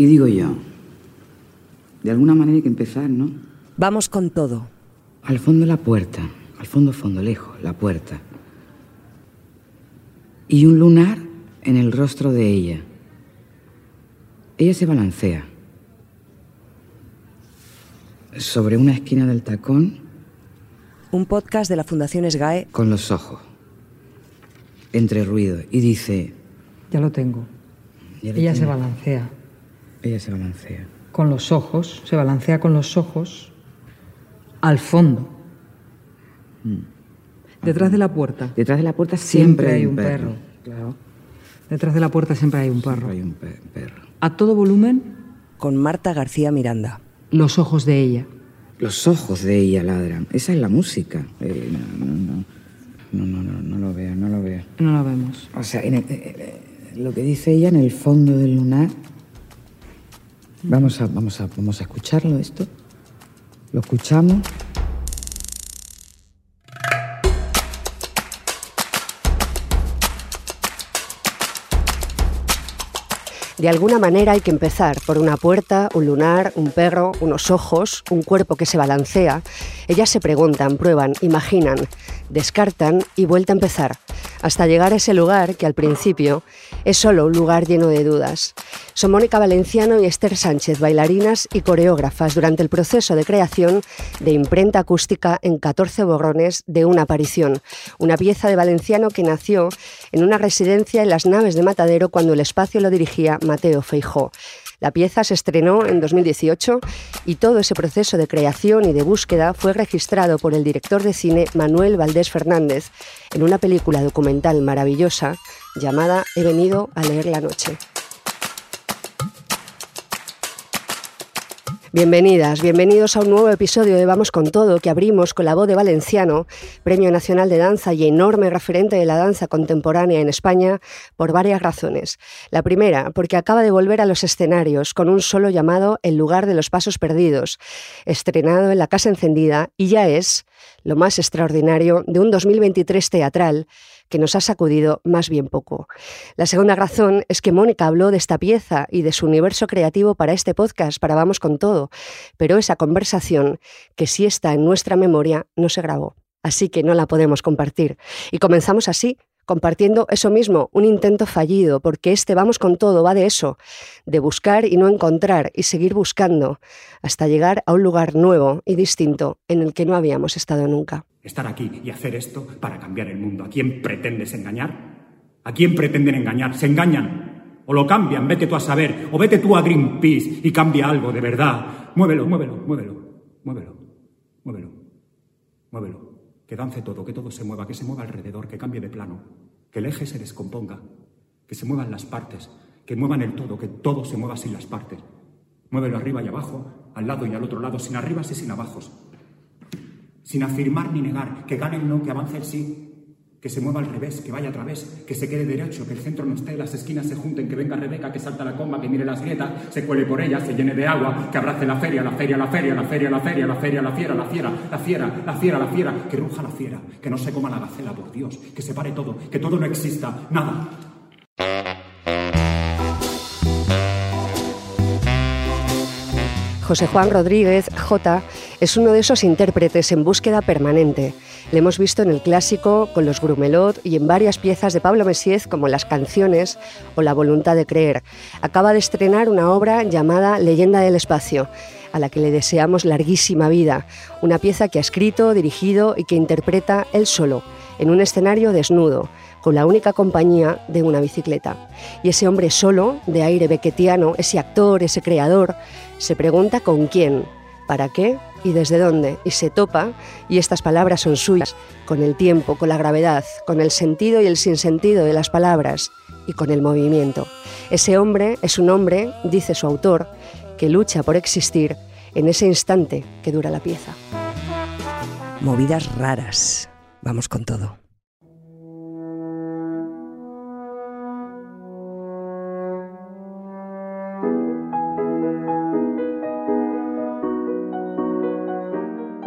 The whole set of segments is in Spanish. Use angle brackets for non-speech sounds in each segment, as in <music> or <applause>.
Y digo yo, de alguna manera hay que empezar, ¿no? Vamos con todo. Al fondo la puerta, al fondo, fondo, lejos, la puerta. Y un lunar en el rostro de ella. Ella se balancea. Sobre una esquina del tacón. Un podcast de la Fundación SGAE. Con los ojos. Entre ruido. Y dice... Ya lo tengo. ella se balancea. Ella se balancea. Con los ojos, se balancea con los ojos al fondo. Mm. Detrás de la puerta. Detrás de la puerta siempre, hay un perro. Claro. Detrás de la puerta siempre hay un perro. hay un perro. A todo volumen. Con Marta García Miranda. Los ojos de ella. Los ojos de ella ladran. Esa es la música. Eh, no, no, no. No, no, no, no lo veo, no lo veo. No lo vemos. O sea, eh, eh, lo que dice ella en el fondo del lunar Vamos a, vamos a, vamos a escucharlo esto. Lo escuchamos. De alguna manera hay que empezar por una puerta, un lunar, un perro, unos ojos, un cuerpo que se balancea. Ellas se preguntan, prueban, imaginan, descartan y vuelta a empezar, hasta llegar a ese lugar que al principio es solo un lugar lleno de dudas. Son Mónica Valenciano y Esther Sánchez, bailarinas y coreógrafas durante el proceso de creación de imprenta acústica en 14 borrones de una aparición, una pieza de Valenciano que nació en una residencia en las naves de Matadero cuando el espacio lo dirigía Mateo Feijó. La pieza se estrenó en 2018 y todo ese proceso de creación y de búsqueda fue registrado por el director de cine Manuel Valdés Fernández en una película documental maravillosa llamada He venido a leer la noche. Bienvenidas, bienvenidos a un nuevo episodio de Vamos con Todo que abrimos con la voz de Valenciano, Premio Nacional de Danza y enorme referente de la danza contemporánea en España, por varias razones. La primera, porque acaba de volver a los escenarios con un solo llamado El lugar de los pasos perdidos, estrenado en la Casa Encendida y ya es lo más extraordinario de un 2023 teatral que nos ha sacudido más bien poco. La segunda razón es que Mónica habló de esta pieza y de su universo creativo para este podcast, para Vamos con Todo, pero esa conversación, que sí está en nuestra memoria, no se grabó. Así que no la podemos compartir. Y comenzamos así, compartiendo eso mismo, un intento fallido, porque este vamos con todo va de eso, de buscar y no encontrar y seguir buscando, hasta llegar a un lugar nuevo y distinto en el que no habíamos estado nunca estar aquí y hacer esto para cambiar el mundo. ¿A quién pretendes engañar? ¿A quién pretenden engañar? Se engañan. O lo cambian, vete tú a saber. O vete tú a Greenpeace y cambia algo de verdad. Muévelo, muévelo, muévelo, muévelo, muévelo, muévelo. Que dance todo, que todo se mueva, que se mueva alrededor, que cambie de plano, que el eje se descomponga, que se muevan las partes, que muevan el todo, que todo se mueva sin las partes. Muévelo arriba y abajo, al lado y al otro lado, sin arriba y sin abajos sin afirmar ni negar, que gane el no, que avance el sí, que se mueva al revés, que vaya a través, que se quede derecho, que el centro no esté, las esquinas se junten, que venga Rebeca, que salta la comba, que mire las grietas, se cuele por ellas, se llene de agua, que abrace la feria, la feria, la feria, la feria, la feria, la feria, la fiera, la fiera, la fiera, la fiera, la fiera, que ruja la fiera, que no se coma la gacela, por Dios, que se pare todo, que todo no exista, nada. José Juan Rodríguez, J, es uno de esos intérpretes en búsqueda permanente. Le hemos visto en el clásico, con los Grumelot y en varias piezas de Pablo Messiez como Las canciones o La voluntad de creer. Acaba de estrenar una obra llamada Leyenda del espacio, a la que le deseamos larguísima vida, una pieza que ha escrito, dirigido y que interpreta él solo, en un escenario desnudo, con la única compañía de una bicicleta. Y ese hombre solo, de aire bequetiano, ese actor, ese creador, se pregunta con quién, para qué y desde dónde, y se topa, y estas palabras son suyas, con el tiempo, con la gravedad, con el sentido y el sinsentido de las palabras, y con el movimiento. Ese hombre es un hombre, dice su autor, que lucha por existir en ese instante que dura la pieza. Movidas raras. Vamos con todo.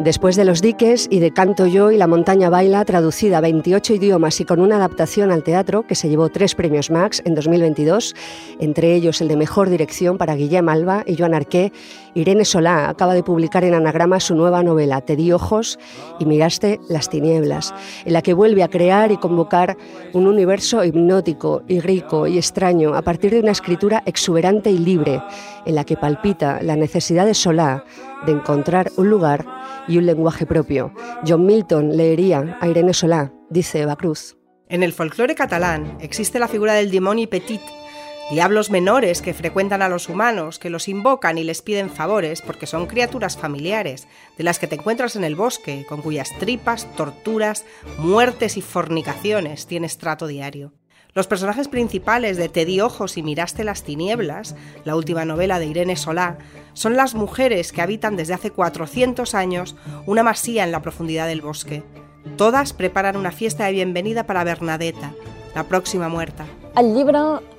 Después de Los diques y de Canto yo y La montaña baila, traducida a 28 idiomas y con una adaptación al teatro que se llevó tres premios Max en 2022, entre ellos el de Mejor Dirección para Guillem Alba y Joan Arqué, Irene Solá acaba de publicar en Anagrama su nueva novela Te di ojos y miraste las tinieblas, en la que vuelve a crear y convocar un universo hipnótico y rico y extraño a partir de una escritura exuberante y libre, en la que palpita la necesidad de Solá de encontrar un lugar y un lenguaje propio. John Milton leería a Irene Solá, dice Eva Cruz. En el folclore catalán existe la figura del demonio petit, diablos menores que frecuentan a los humanos, que los invocan y les piden favores porque son criaturas familiares, de las que te encuentras en el bosque, con cuyas tripas, torturas, muertes y fornicaciones tienes trato diario. Los personajes principales de Te di ojos y miraste las tinieblas, la última novela de Irene Solá, son las mujeres que habitan desde hace 400 años una masía en la profundidad del bosque. Todas preparan una fiesta de bienvenida para Bernadetta, la próxima muerta. El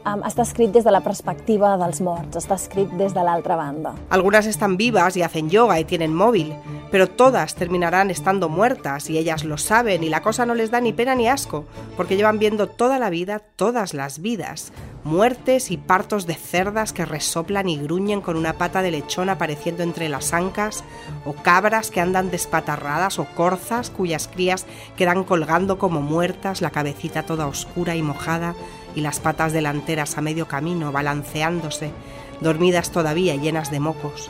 um, està escrit la perspectiva dels morts, està escrit des de l'altra banda. Algunas están vivas y hacen yoga y tienen móvil, pero todas terminarán estando muertas y ellas lo saben y la cosa no les da ni pena ni asco, porque llevan viendo toda la vida, todas las vidas, muertes y partos de cerdas que resoplan y gruñen con una pata de lechón apareciendo entre las ancas, o cabras que andan despatarradas, o corzas cuyas crías quedan colgando como muertas, la cabecita toda oscura y mojada, y las patas delanteras a medio camino, balanceándose, dormidas todavía llenas de mocos.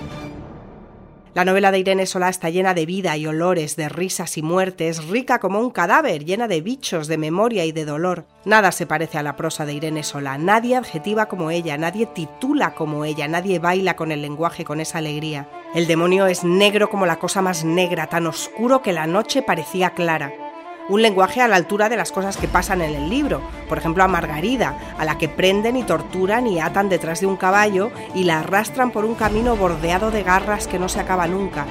La novela de Irene Solá está llena de vida y olores, de risas y muertes, rica como un cadáver, llena de bichos, de memoria y de dolor. Nada se parece a la prosa de Irene Solá, nadie adjetiva como ella, nadie titula como ella, nadie baila con el lenguaje con esa alegría. El demonio es negro como la cosa más negra, tan oscuro que la noche parecía clara un lenguaje a la altura de las cosas que pasan en el libro. Por ejemplo, a Margarida, a la que prenden y torturan y atan detrás de un caballo y la arrastran por un camino bordeado de garras que no se acaba nunca.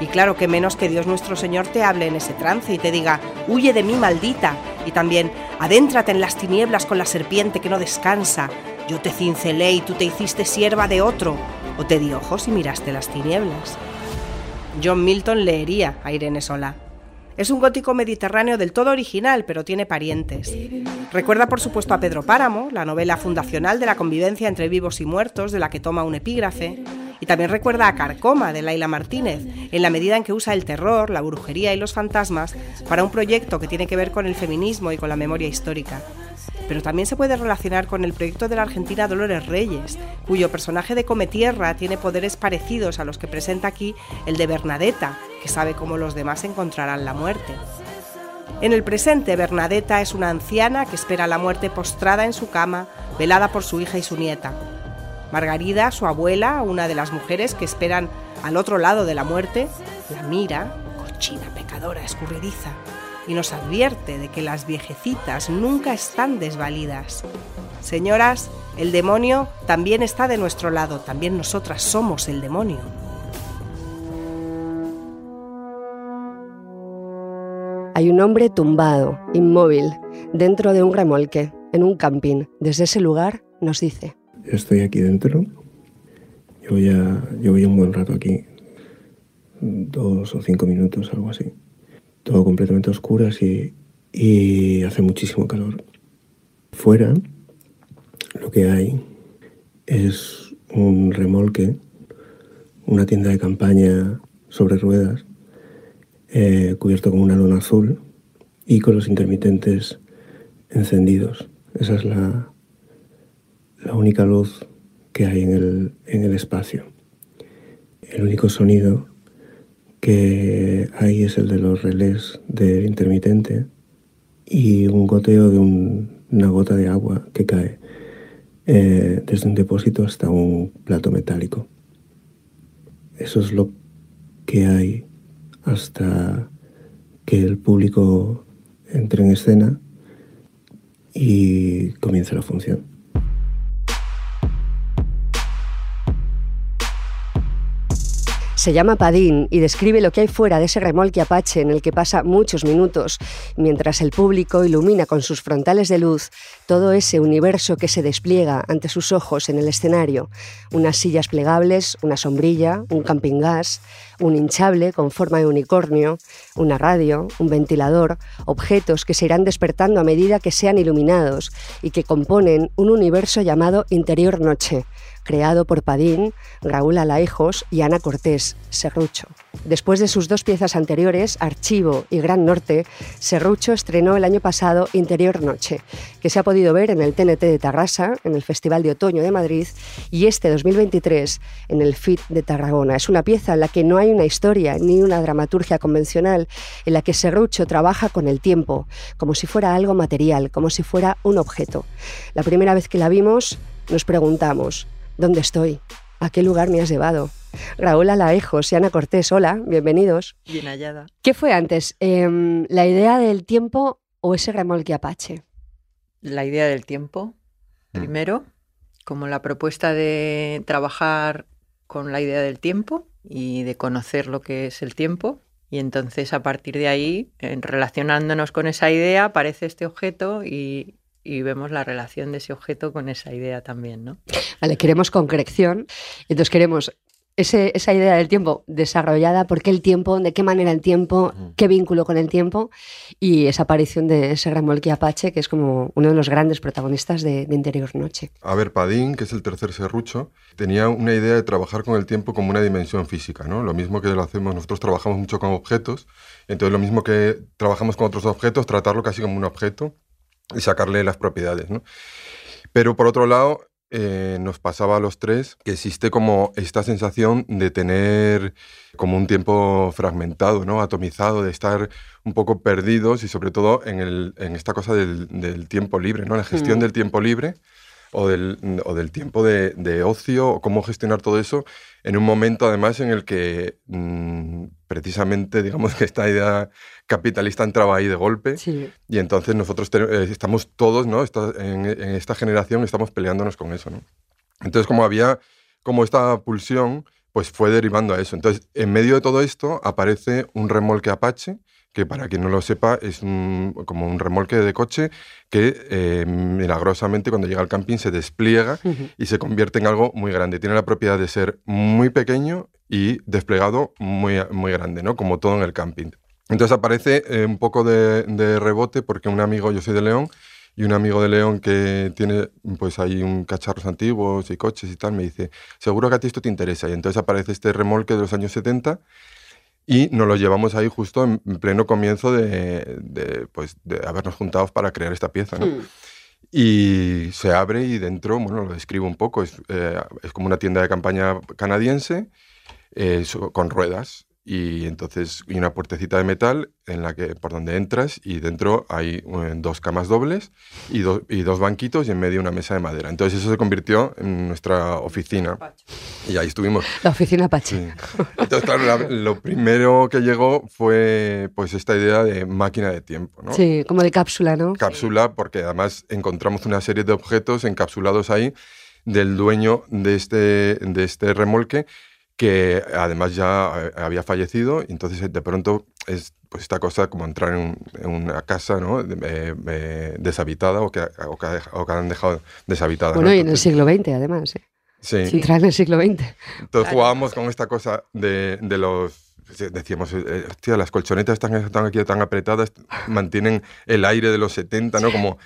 Y claro que menos que Dios nuestro Señor te hable en ese trance y te diga, huye de mí maldita. Y también, adéntrate en las tinieblas con la serpiente que no descansa. Yo te cincelé y tú te hiciste sierva de otro. O te di ojos y miraste las tinieblas. John Milton leería a Irene Sola. Es un gótico mediterráneo del todo original, pero tiene parientes. Recuerda por supuesto a Pedro Páramo, la novela fundacional de la convivencia entre vivos y muertos, de la que toma un epígrafe, y también recuerda a Carcoma, de Laila Martínez, en la medida en que usa el terror, la brujería y los fantasmas para un proyecto que tiene que ver con el feminismo y con la memoria histórica pero también se puede relacionar con el proyecto de la argentina Dolores Reyes, cuyo personaje de Cometierra tiene poderes parecidos a los que presenta aquí el de Bernadetta, que sabe cómo los demás encontrarán la muerte. En el presente, Bernadetta es una anciana que espera la muerte postrada en su cama, velada por su hija y su nieta. Margarida, su abuela, una de las mujeres que esperan al otro lado de la muerte, la mira, cochina, pecadora, escurridiza, y nos advierte de que las viejecitas nunca están desvalidas. Señoras, el demonio también está de nuestro lado, también nosotras somos el demonio. Hay un hombre tumbado, inmóvil, dentro de un remolque, en un camping. Desde ese lugar nos dice. Estoy aquí dentro. Llevo ya, llevo ya un buen rato aquí. Dos o cinco minutos, algo así todo completamente oscuras y, hace muchísimo calor. Fuera lo que hay es un remolque, una tienda de campaña sobre ruedas, eh, cubierto con una lona azul y con los intermitentes encendidos. Esa es la, la única luz que hay en el, en el espacio. El único sonido que ahí es el de los relés del intermitente y un goteo de una gota de agua que cae eh, desde un depósito hasta un plato metálico. Eso es lo que hay hasta que el público entre en escena y comience la función. Se llama Padín y describe lo que hay fuera de ese remolque Apache en el que pasa muchos minutos, mientras el público ilumina con sus frontales de luz todo ese universo que se despliega ante sus ojos en el escenario. Unas sillas plegables, una sombrilla, un camping gas, un hinchable con forma de unicornio, una radio, un ventilador, objetos que se irán despertando a medida que sean iluminados y que componen un universo llamado Interior Noche creado por Padín, Raúl Alaejos y Ana Cortés, Serrucho. Después de sus dos piezas anteriores, Archivo y Gran Norte, Serrucho estrenó el año pasado Interior Noche, que se ha podido ver en el TNT de Tarrasa, en el Festival de Otoño de Madrid y este 2023 en el FIT de Tarragona. Es una pieza en la que no hay una historia ni una dramaturgia convencional, en la que Serrucho trabaja con el tiempo, como si fuera algo material, como si fuera un objeto. La primera vez que la vimos, nos preguntamos, ¿Dónde estoy? ¿A qué lugar me has llevado? Raúl Alaejos y Ana Cortés, hola, bienvenidos. Bien hallada. ¿Qué fue antes, em, la idea del tiempo o ese remolque Apache? La idea del tiempo, Mm. primero, como la propuesta de trabajar con la idea del tiempo y de conocer lo que es el tiempo. Y entonces a partir de ahí, relacionándonos con esa idea, aparece este objeto y, y vemos la relación de ese objeto con esa idea también, ¿no? Vale, queremos concreción. Entonces queremos ese- esa idea del tiempo desarrollada, por qué el tiempo, de qué manera el tiempo, qué vínculo con el tiempo y esa aparición de ese remolque Apache, que es como uno de los grandes protagonistas de, de Interior Noche. A ver, Padín, que es el tercer serrucho, tenía una idea de trabajar con el tiempo como una dimensión física, ¿no? Lo mismo que lo hacemos, nosotros trabajamos mucho con objetos, entonces lo mismo que trabajamos con otros objetos, tratarlo casi como un objeto y sacarle las propiedades, ¿no? Pero por otro lado, eh, nos pasaba a los tres que existe como esta sensación de tener como un tiempo fragmentado, ¿no? atomizado, de estar un poco perdidos y sobre todo en, el- en esta cosa del, del tiempo libre, ¿no? la gestión Mm. del tiempo libre o del, o del tiempo de, de ocio, o cómo gestionar todo eso en un momento además en el que mm, precisamente digamos <laughs> que esta idea capitalista entraba ahí de golpe y entonces nosotros te- eh, estamos todos, ¿no? Esta- en, en esta generación estamos peleándonos con eso, ¿no? Entonces como había como esta pulsión, pues fue derivando a eso. Entonces en medio de todo esto aparece un remolque Apache, que para quien no lo sepa es un- como un remolque de coche que eh, milagrosamente cuando llega al camping se despliega y se convierte en algo muy grande. Tiene la propiedad de ser muy pequeño y desplegado muy, muy grande, ¿no? Como todo en el camping. Entonces aparece eh, un poco de, de rebote porque un amigo, yo soy de León, y un amigo de León que tiene pues ahí un cacharros antiguos y coches y tal, me dice, seguro que a ti esto te interesa. Y entonces aparece este remolque de los años 70 y nos lo llevamos ahí justo en en pleno comienzo de, de, pues, de habernos juntado para crear esta pieza. ¿no? Mm. Y se abre y dentro, bueno, lo describo un poco, es, eh, es como una tienda de campaña canadiense eh, con ruedas y entonces y una puertecita de metal en la que por donde entras y dentro hay eh, dos camas dobles y, do- y dos banquitos y en medio una mesa de madera. Entonces eso se convirtió en nuestra oficina y ahí estuvimos. La oficina Apache. Entonces claro, la- lo primero que llegó fue pues esta idea de máquina de tiempo, ¿no? Sí, como de cápsula, ¿no? cápsula, porque además encontramos una serie de objetos encapsulados ahí del dueño de este, de este remolque, que además ya eh, había fallecido, y entonces de pronto es pues esta cosa como entrar en, en una casa ¿no? Eh, eh, deshabitada o que, o, que, o que han dejado deshabitada. ¿no? Bueno, y en el siglo XX, además. ¿eh? Sí. Entrar en el siglo XX. Entonces jugábamos con esta cosa de, de los... Decíamos, eh, hostia, las colchonetas están, están aquí tan apretadas, mantienen el aire de los 70, ¿no? Como...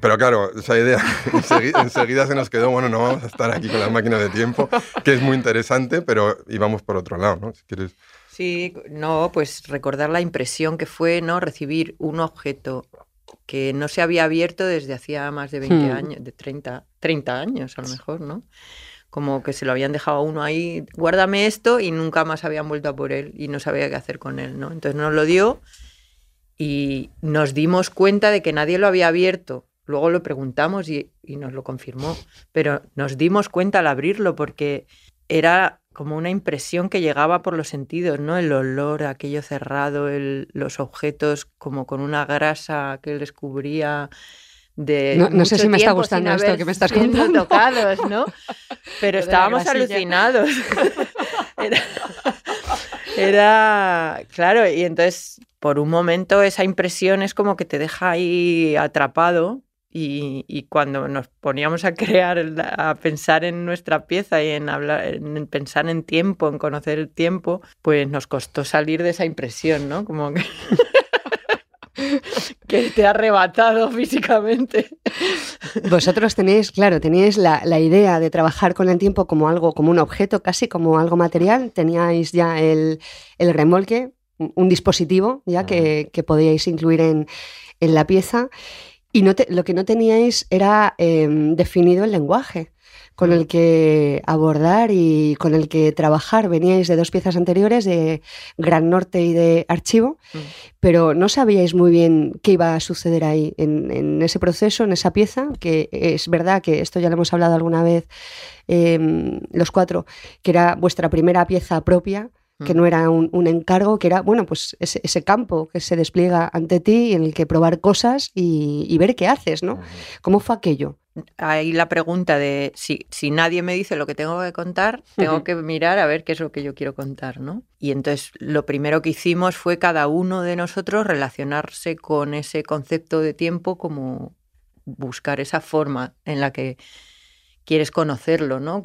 Pero claro, esa idea <laughs> enseguida, enseguida se nos quedó, bueno, no vamos a estar aquí con las máquinas de tiempo, que es muy interesante, pero íbamos por otro lado, ¿no? Si quieres... Sí, no, pues recordar la impresión que fue, ¿no? Recibir un objeto que no se había abierto desde hacía más de 20 Hmm. años, de 30, 30 años a lo mejor, ¿no? Como que se lo habían dejado a uno ahí, guárdame esto, y nunca más habían vuelto a por él y no sabía qué hacer con él, ¿no? Entonces nos lo dio y nos dimos cuenta de que nadie lo había abierto. Luego lo preguntamos y, y nos lo confirmó, pero nos dimos cuenta al abrirlo porque era como una impresión que llegaba por los sentidos, ¿no? El olor, aquello cerrado, el- los objetos como con una grasa que les cubría de No- no sé si me está gustando esto que me estás contando. tocados, ¿no? <laughs> Pero estábamos alucinados. <laughs> Era- Era, claro, y entonces por un momento esa impresión es como que te deja ahí atrapado y, cuando nos poníamos a crear, a pensar en nuestra pieza y en, hablar, en pensar en tiempo, en conocer el tiempo, pues nos costó salir de esa impresión, ¿no? Como que, <laughs> que te ha arrebatado físicamente. Vosotros tenéis, claro, teníais la, idea de trabajar con el tiempo como algo, como un objeto, casi como algo material. Teníais ya el, remolque, un dispositivo ya que, que podíais incluir en, en la pieza. Y no lo que no teníais era em, definido el lenguaje con el que abordar y con el que trabajar. Veníais de dos piezas anteriores, de Gran Norte y de Archivo, mm. pero no sabíais muy bien qué iba a suceder ahí, en, ese proceso, en esa pieza, que es verdad que esto ya lo hemos hablado alguna vez em, los cuatro, que era vuestra primera pieza propia que no era un, encargo, que era, bueno, pues ese, campo que se despliega ante ti en el que probar cosas y, ver qué haces, ¿no? ¿Cómo fue aquello? Ahí la pregunta de si, si nadie me dice lo que tengo que contar, tengo que mirar a ver qué es lo que yo quiero contar, ¿no? Y entonces lo primero que hicimos fue cada uno de nosotros relacionarse con ese concepto de tiempo como buscar esa forma en la que quieres conocerlo, ¿no?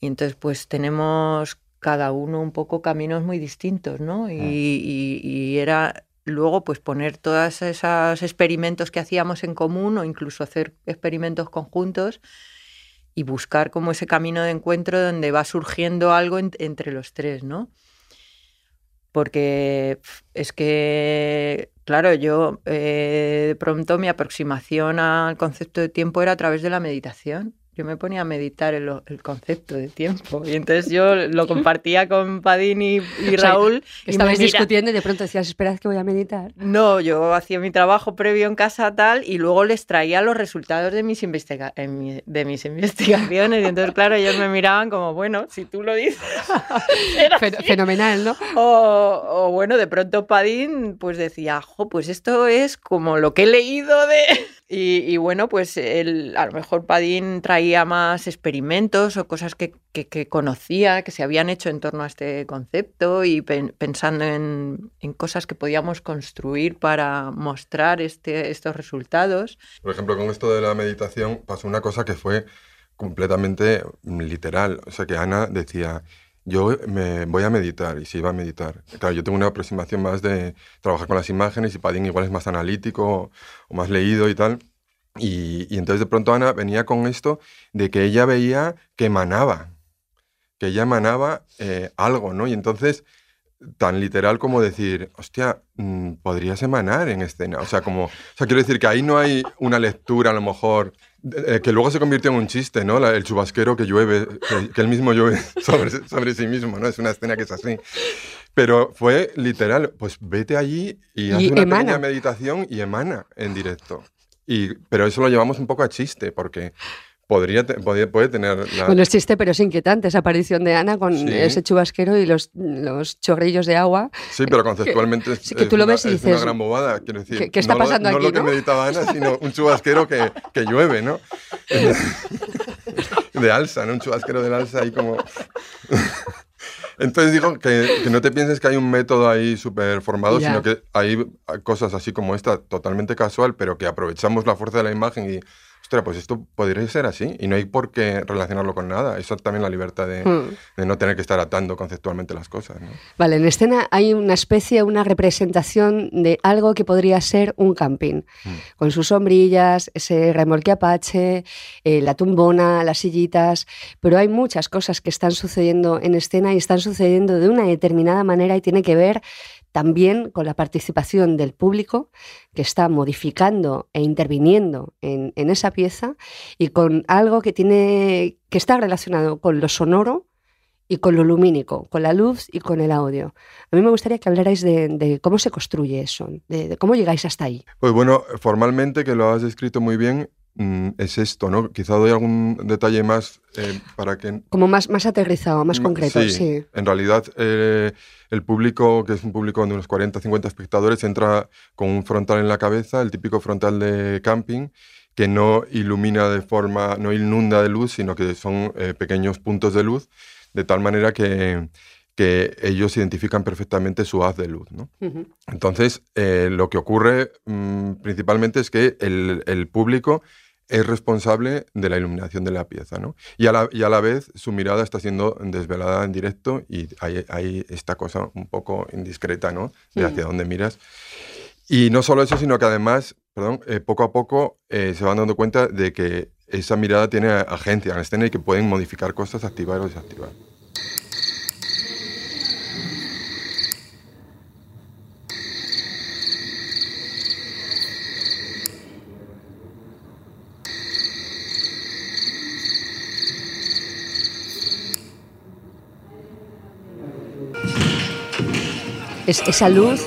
y entonces pues tenemos cada uno un poco caminos muy distintos, ¿no? Y, era luego pues poner todos esos experimentos que hacíamos en común o incluso hacer experimentos conjuntos y buscar como ese camino de encuentro donde va surgiendo algo entre los tres, ¿no? Porque es que, claro, yo eh, de pronto mi aproximación al concepto de tiempo era a través de la meditación yo me ponía a meditar el, el, concepto de tiempo. Y entonces yo lo compartía con Padín y, <laughs> Raúl. y estabais discutiendo y de pronto decías, esperad que voy a meditar. No, yo hacía mi trabajo previo en casa tal y luego les traía los resultados de mis, investiga de mis investigaciones. Y entonces, claro, ellos me miraban como, bueno, si tú lo dices. <laughs> Fenomenal, ¿no? O, bueno, de pronto Padín pues decía, jo, pues esto es como lo que he leído de... Y, bueno, pues el, a lo mejor Padín traía más experimentos o cosas que, conocía, que se habían hecho en torno a este concepto y pensando en, cosas que podíamos construir para mostrar este, estos resultados. Por ejemplo, con esto de la meditación pasó una cosa que fue completamente literal. O sea, que Ana decía, yo me voy a meditar y se iba a meditar. Claro, yo tengo una aproximación más de trabajar con las imágenes y Padín igual es más analítico o más leído y tal. Y, y, entonces de pronto Ana venía con esto de que ella veía que emanaba, que ella emanaba eh, algo, ¿no? Y entonces, tan literal como decir, hostia, mm, podrías emanar en escena. O sea, como, o sea, quiero decir que ahí no hay una lectura a lo mejor eh, que luego se convirtió en un chiste, ¿no? el chubasquero que llueve, que, él mismo llueve <laughs> sobre, sobre, sí mismo, ¿no? Es una escena que es así. Pero fue literal, pues vete allí y, haz una pequeña meditación y emana en directo. Y, pero eso lo llevamos un poco a chiste, porque podría, puede tener... La... Bueno, es chiste, pero es inquietante esa aparición de Ana con ese chubasquero y los, los chorrillos de agua. Sí, pero conceptualmente es, que tú lo ves y dices, una gran bobada. Quiero decir, ¿qué, está pasando no, aquí? No lo que meditaba Ana, sino un chubasquero que, que llueve, ¿no? <laughs> de alza, ¿no? Un chubasquero del alza ahí como... <laughs> Entonces digo que, que, no te pienses que hay un método ahí súper formado, sino que hay cosas así como esta, totalmente casual, pero que aprovechamos la fuerza de la imagen y ostras, pues esto podría ser así y no hay por qué relacionarlo con nada. Eso también la libertad de, hmm. no tener que estar atando conceptualmente las cosas. Vale, en escena hay una especie, una representación de algo que podría ser un camping, hmm. con sus sombrillas, ese remolque apache, eh, la tumbona, las sillitas, pero hay muchas cosas que están sucediendo en escena y están sucediendo de una determinada manera y tiene que ver también con la participación del público que está modificando e interviniendo en, esa pieza y con algo que, tiene, que está relacionado con lo sonoro y con lo lumínico, con la luz y con el audio. A mí me gustaría que hablarais de, cómo se construye eso, de, cómo llegáis hasta ahí. Pues bueno, formalmente, que lo has descrito muy bien, es esto, ¿no? Quizá doy algún detalle más eh, para que... Como más, más aterrizado, más concreto, sí. En realidad, eh, el público, que es un público de unos 40, 50 espectadores, entra con un frontal en la cabeza, el típico frontal de camping, que no ilumina de forma, no inunda de luz, sino que son eh, pequeños puntos de luz, de tal manera que, que ellos identifican perfectamente su haz de luz. ¿no? Entonces, lo que ocurre mm, principalmente es que el, el, público es responsable de la iluminación de la pieza, ¿no? Y a la, y a la vez su mirada está siendo desvelada en directo y hay, hay esta cosa un poco indiscreta, ¿no? De hacia dónde miras. Y no solo eso, sino que además, perdón, eh, poco a poco eh, se van dando cuenta de que esa mirada tiene agencia en la escena y que pueden modificar cosas, activar o desactivar. Es esa luz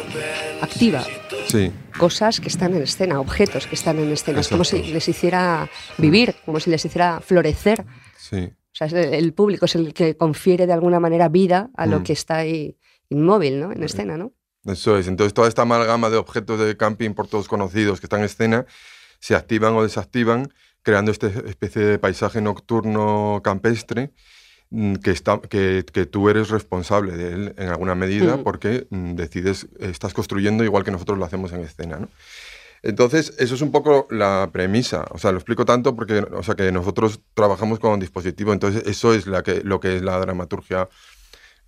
activa. Sí. Cosas que están en escena, objetos que están en escena. Es como si les hiciera vivir, como si les hiciera florecer. Sí. O sea, el público es el que confiere de alguna manera vida a lo mm. que está ahí inmóvil, ¿no? En escena, ¿no? Eso es. Entonces, toda esta amalgama de objetos de camping por todos conocidos que están en escena se activan o desactivan, creando esta especie de paisaje nocturno campestre que, está, que, que, tú eres responsable de él en alguna medida mm. porque mm, decides, estás construyendo igual que nosotros lo hacemos en escena, ¿no? Entonces, eso es un poco la premisa. O sea, lo explico tanto porque o sea, que nosotros trabajamos con un dispositivo, entonces eso es la que, lo que es la dramaturgia.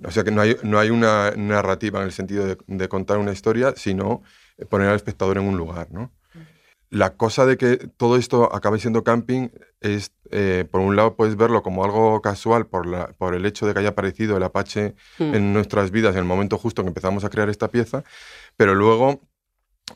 O sea, que no hay, no hay una narrativa en el sentido de, de contar una historia, sino poner al espectador en un lugar, ¿no? La cosa de que todo esto acabe siendo camping es, eh, por un lado, puedes verlo como algo casual por, la, por el hecho de que haya aparecido el Apache hmm. en nuestras vidas en el momento justo que empezamos a crear esta pieza, pero luego,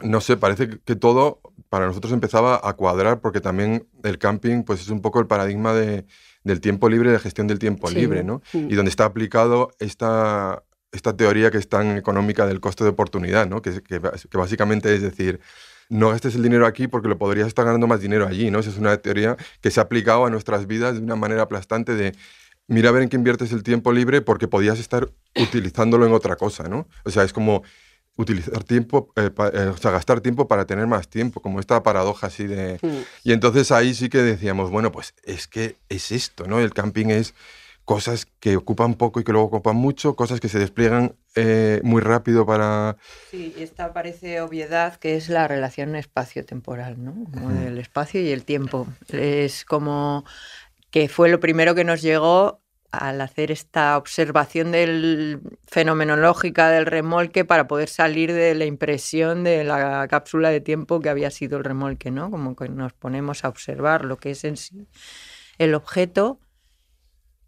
no sé, parece que todo para nosotros empezaba a cuadrar porque también el camping pues es un poco el paradigma de, del tiempo libre, de gestión del tiempo libre, ¿no? Hmm. Y donde está aplicado esta, esta teoría que es tan económica del costo de oportunidad, ¿no? que, que, que básicamente es decir, no gastes el dinero aquí porque lo podrías estar ganando más dinero allí, ¿no? Esa es una teoría que se ha aplicado a nuestras vidas de una manera aplastante de mira a ver en qué inviertes el tiempo libre porque podías estar utilizándolo en otra cosa, ¿no? O sea, es como utilizar tiempo, eh, eh, o sea, gastar tiempo para tener más tiempo, como esta paradoja así de... Y entonces ahí sí que decíamos, bueno, pues es que es esto, ¿no? El camping es cosas que ocupan poco y que luego ocupan mucho, cosas que se despliegan eh, muy rápido para... Sí, esta parece obviedad que es la relación espacio-temporal, ¿no? Como el espacio y el tiempo. Es como que fue lo primero que nos llegó al hacer esta observación del fenomenológica del remolque para poder salir de la impresión de la cápsula de tiempo que había sido el remolque, ¿no? Como que nos ponemos a observar lo que es en sí el objeto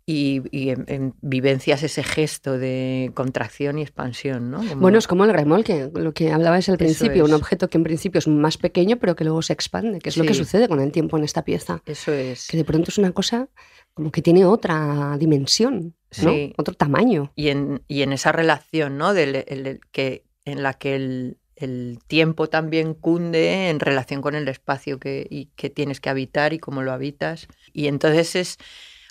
y, en, vivencias ese gesto de contracción y expansión. ¿no? Bueno, es como el remolque, lo que hablabais al principio, un objeto que en principio es más pequeño pero que luego se expande, que es lo que sucede con el tiempo en esta pieza. Eso es. Que de pronto es una cosa como que tiene otra dimensión, ¿no? otro tamaño. Y en, y en esa relación ¿no? Del, que, en la que el, el tiempo también cunde en relación con el espacio que, y que tienes que habitar y cómo lo habitas. Y entonces es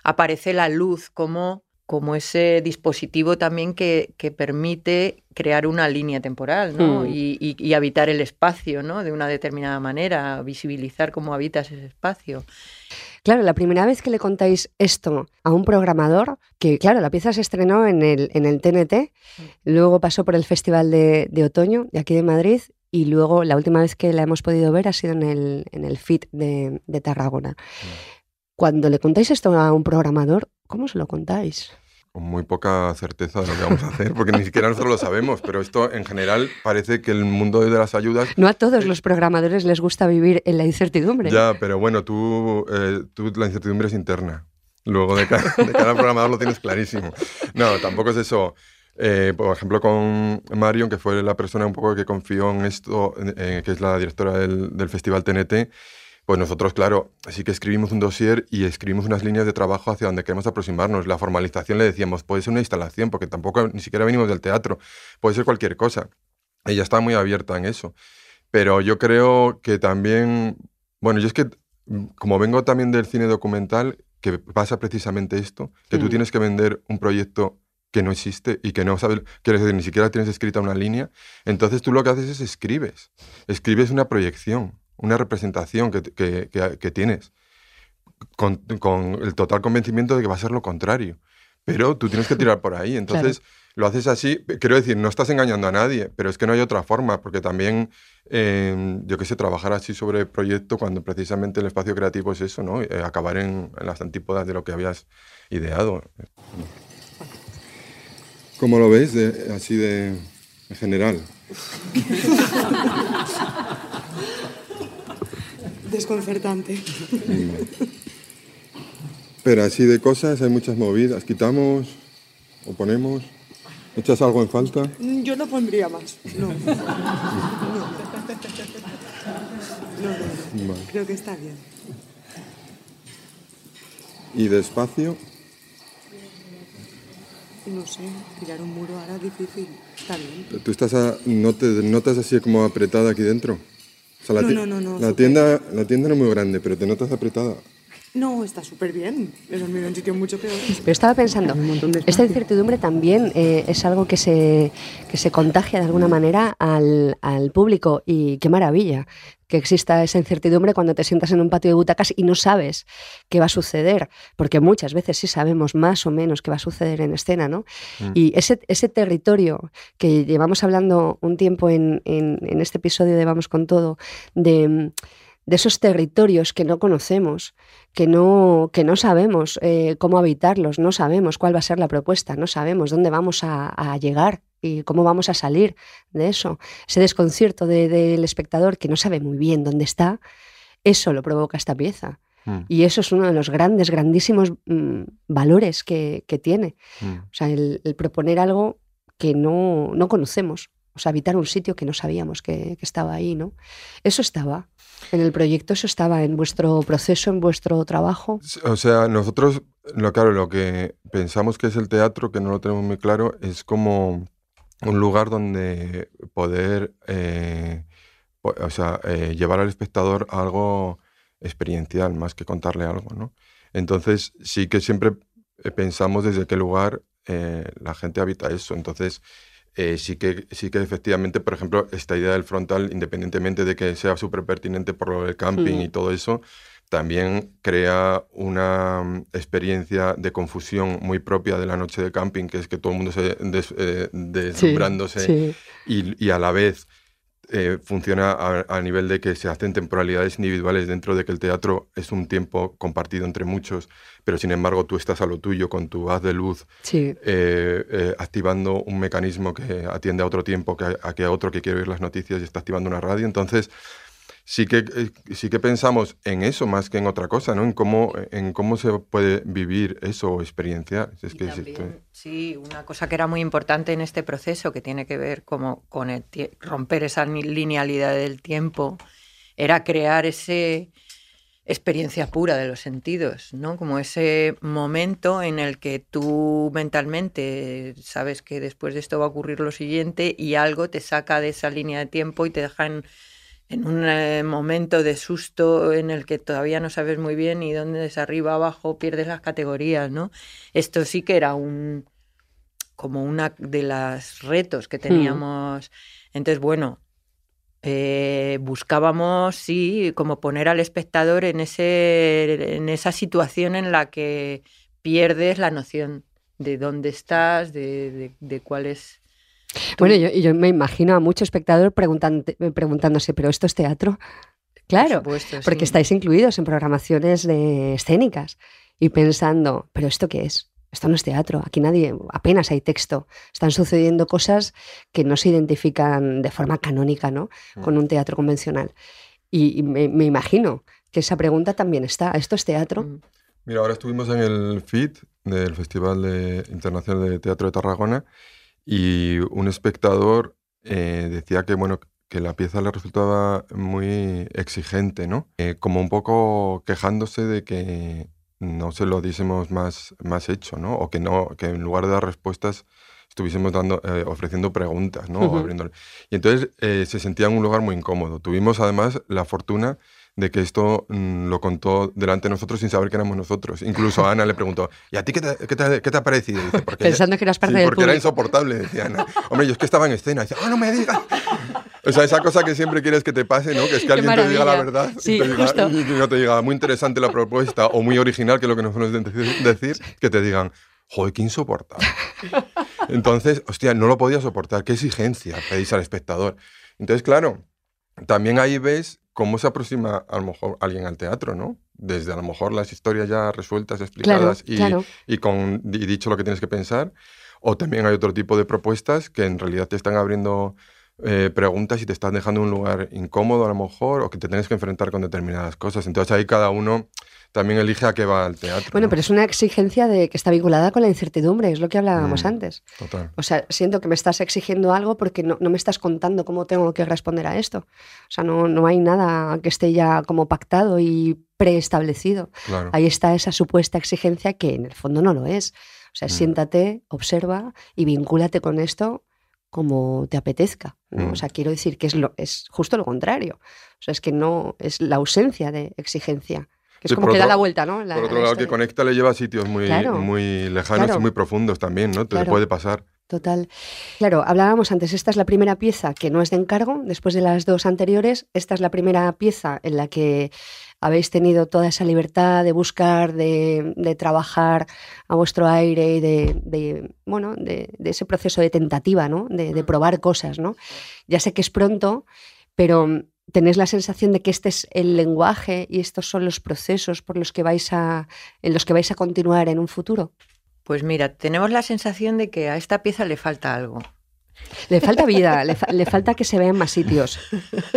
aparece la luz como, como ese dispositivo también que, que permite crear una línea temporal ¿no? Hmm. y, y, habitar el espacio ¿no? de una determinada manera, visibilizar cómo habitas ese espacio. Claro, la primera vez que le contáis esto a un programador, que claro, la pieza se estrenó en el, en el TNT, luego pasó por el Festival de, de, Otoño de aquí de Madrid y luego la última vez que la hemos podido ver ha sido en el, en el FIT de, de Tarragona. Cuando le contáis esto a un programador, ¿cómo se lo contáis? Con muy poca certeza de lo que vamos a hacer, porque ni siquiera nosotros lo sabemos, pero esto en general parece que el mundo de las ayudas... No a todos los programadores les gusta vivir en la incertidumbre. Ya, pero bueno, tú, eh, tú la incertidumbre es interna. Luego de cada, programador lo tienes clarísimo. No, tampoco es eso. Eh, por ejemplo, con Marion, que fue la persona un poco que confió en esto, que es la directora del, del Festival TNT, pues nosotros, claro, sí que escribimos un dossier y escribimos unas líneas de trabajo hacia donde queremos aproximarnos. La formalización le decíamos, puede ser una instalación, porque tampoco ni siquiera venimos del teatro, puede ser cualquier cosa. Ella está muy abierta en eso. Pero yo creo que también, bueno, yo es que como vengo también del cine documental, que pasa precisamente esto, que tú mm. tienes que vender un proyecto que no existe y que no sabes, quieres decir, ni siquiera tienes escrita una línea, entonces tú lo que haces es escribes, escribes una proyección una representación que, que, tienes, con, el total convencimiento de que va a ser lo contrario. Pero tú tienes que tirar por ahí. <laughs> Entonces, lo haces así, quiero decir, no estás engañando a nadie, pero es que no hay otra forma, porque también, eh, yo qué sé, trabajar así sobre el proyecto cuando precisamente el espacio creativo es eso, ¿no? Eh, acabar en, en las antípodas de lo que habías ideado. ¿Cómo lo ves, de- así de en general? <laughs> Desconcertante. <laughs> Pero así de cosas hay muchas movidas. Quitamos o ponemos. ¿Echas algo en falta? Mm, Yo no pondría más. No. No. <laughs> No, no, no. Vale. Creo que está bien. ¿Y de espacio? No sé, tirar un muro ahora es difícil. Está bien. ¿Tú estás a- no te notas así como apretada aquí dentro? O sea, la No, no, no, no, La tienda, la tienda no es muy grande, pero te notas apretada. No, está súper bien. He dormido en sitios mucho peores. Pero estaba pensando, esta incertidumbre también eh, es algo que se, que se contagia de alguna manera al, al público y qué maravilla que exista esa incertidumbre cuando te sientas en un patio de butacas y no sabes qué va a suceder, porque muchas veces sí sabemos más o menos qué va a suceder en escena, ¿no? Mm. Y ese, ese territorio que llevamos hablando un tiempo en, en- en este episodio de Vamos con Todo, de, de esos territorios que no conocemos, que no, que no sabemos eh, cómo habitarlos, no sabemos cuál va a ser la propuesta, no sabemos dónde vamos a, a llegar y cómo vamos a salir de eso. Ese desconcierto de- del espectador que no sabe muy bien dónde está, eso lo provoca esta pieza. Mm. Y eso es uno de los grandes, grandísimos mm, valores que, que tiene. Mm. O sea, el, el proponer algo que no, no conocemos. O sea, habitar un sitio que no sabíamos que, que estaba ahí, ¿no? Eso estaba en el proyecto, eso estaba en vuestro proceso, en vuestro trabajo. O sea, nosotros, lo, claro, lo que pensamos que es el teatro, que no lo tenemos muy claro, es como un lugar donde poder, eh, po- o sea, eh, llevar al espectador a algo experiencial, más que contarle algo, ¿no? Entonces, sí que siempre eh, pensamos desde qué lugar eh, la gente habita eso. Entonces, sí, que, sí que efectivamente, por ejemplo, esta idea del frontal, independientemente de que sea súper pertinente por lo del camping Mm. y todo eso, también crea una mm, experiencia de confusión muy propia de la noche de camping, que es que todo el mundo se des- eh, deslumbrándose sí. Y, y a la vez eh, funciona a, a nivel de que se hacen temporalidades individuales dentro de que el teatro es un tiempo compartido entre muchos, pero sin embargo tú estás a lo tuyo con tu haz de luz, Sí. eh, eh, activando un mecanismo que atiende a otro tiempo, que a, a que a otro que quiere oír las noticias y está activando una radio. Entonces, sí que, eh, sí que pensamos en eso más que en otra cosa, ¿no? En cómo, en cómo se puede vivir eso o experienciar. Es que sí, una cosa que era muy importante en este proceso, que tiene que ver como con el romper esa linealidad del tiempo, era crear ese experiencia pura de los sentidos, ¿no? Como ese momento en el que tú mentalmente sabes que después de esto va a ocurrir lo siguiente y algo te saca de esa línea de tiempo y te deja en, en un eh, momento de susto en el que todavía no sabes muy bien ni dónde es arriba, abajo, pierdes las categorías, ¿no? Esto sí que era un como una de las retos que teníamos. Entonces, bueno, eh, buscábamos, sí, como poner al espectador en, ese, en esa situación en la que pierdes la noción de dónde estás, de, de, de cuál es... Bueno, yo, y yo me imagino a mucho espectador eh, preguntándose, ¿pero esto es teatro? Claro, supuesto, porque sí. estáis incluidos en programaciones de escénicas y pensando, ¿pero esto qué es? Esto no es teatro, aquí nadie, apenas hay texto. Están sucediendo cosas que no se identifican de forma canónica, ¿no? Con un teatro convencional. Y, y me, me imagino que esa pregunta también está. ¿Esto es teatro? Mira, ahora estuvimos en el FIT del Festival de- Internacional de Teatro de Tarragona y un espectador eh, decía que, bueno, que la pieza le resultaba muy exigente, ¿no? Eh, como un poco quejándose de que no se lo diésemos más, más hecho, ¿no? O que, no, que en lugar de dar respuestas estuviésemos dando, eh, ofreciendo preguntas, ¿no? Y entonces eh, se sentía en un lugar muy incómodo. Tuvimos además la fortuna de que esto mm, lo contó delante de nosotros sin saber que éramos nosotros. Incluso Ana le preguntó, ¿y a ti qué te, qué te- qué te ha parecido? Dice, porque Pensando que eras parte sí, del porque era insoportable, decía Ana. Hombre, yo es que estaba en escena. Dice, ¡ah, no me digas! O sea, esa cosa que siempre quieres que te pase, ¿no? Que es que Qué alguien te diga la verdad y Sí, te diga- y no te diga muy interesante la propuesta o muy original, que es lo que nos suelen decir, que te digan, joder, qué insoportable. Entonces, hostia, no lo podía soportar. Qué exigencia pedís al espectador. Entonces, claro, también ahí ves cómo se aproxima a lo mejor alguien al teatro, ¿no? Desde a lo mejor las historias ya resueltas, explicadas y, claro. y con y dicho lo que tienes que pensar. O también hay otro tipo de propuestas que en realidad te están abriendo eh, preguntas y te están dejando un lugar incómodo a lo mejor o que te tienes que enfrentar con determinadas cosas. Entonces ahí cada uno también elige a qué va al teatro. Bueno, ¿no? pero es una exigencia de que está vinculada con la incertidumbre, es lo que hablábamos Mm. antes. Total. O sea, siento que me estás exigiendo algo porque no, no me estás contando cómo tengo que responder a esto. O sea, no, no hay nada que esté ya como pactado y preestablecido. Claro. Ahí está esa supuesta exigencia que en el fondo no lo es. O sea, Mm. siéntate, observa y vincúlate con esto como te apetezca. ¿no? Mm. O sea, quiero decir que es, lo, es justo lo contrario. O sea, es que no es la ausencia de exigencia. Que es Sí, como que da la vuelta, ¿no? La- Por otro la lado, que conecta le lleva a sitios muy, Claro. muy lejanos Claro. y muy profundos también, ¿no? Te Claro. puede pasar. Total. Claro, hablábamos antes, esta es la primera pieza que no es de encargo, después de las dos anteriores, esta es la primera pieza en la que habéis tenido toda esa libertad de buscar, de, de trabajar a vuestro aire y de, de, bueno, de, de ese proceso de tentativa, ¿no? De, probar cosas, ¿no? Ya sé que es pronto, pero mm, tenéis la sensación de que este es el lenguaje y estos son los procesos por los que vais a, en los que vais a continuar en un futuro. Pues mira, tenemos la sensación de que a esta pieza le falta algo. Le falta vida, le, fa- le falta que se vea en más sitios.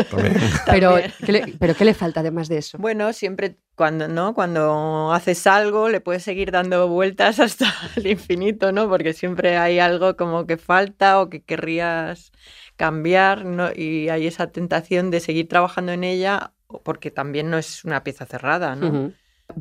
También. Pero También. ¿qué, le, pero ¿qué le falta además de eso? Bueno, siempre cuando no, cuando haces algo, le puedes seguir dando vueltas hasta <laughs> el infinito, ¿no? Porque siempre hay algo como que falta o que querrías cambiar, ¿no? Y hay esa tentación de seguir trabajando en ella, porque también no es una pieza cerrada, ¿no?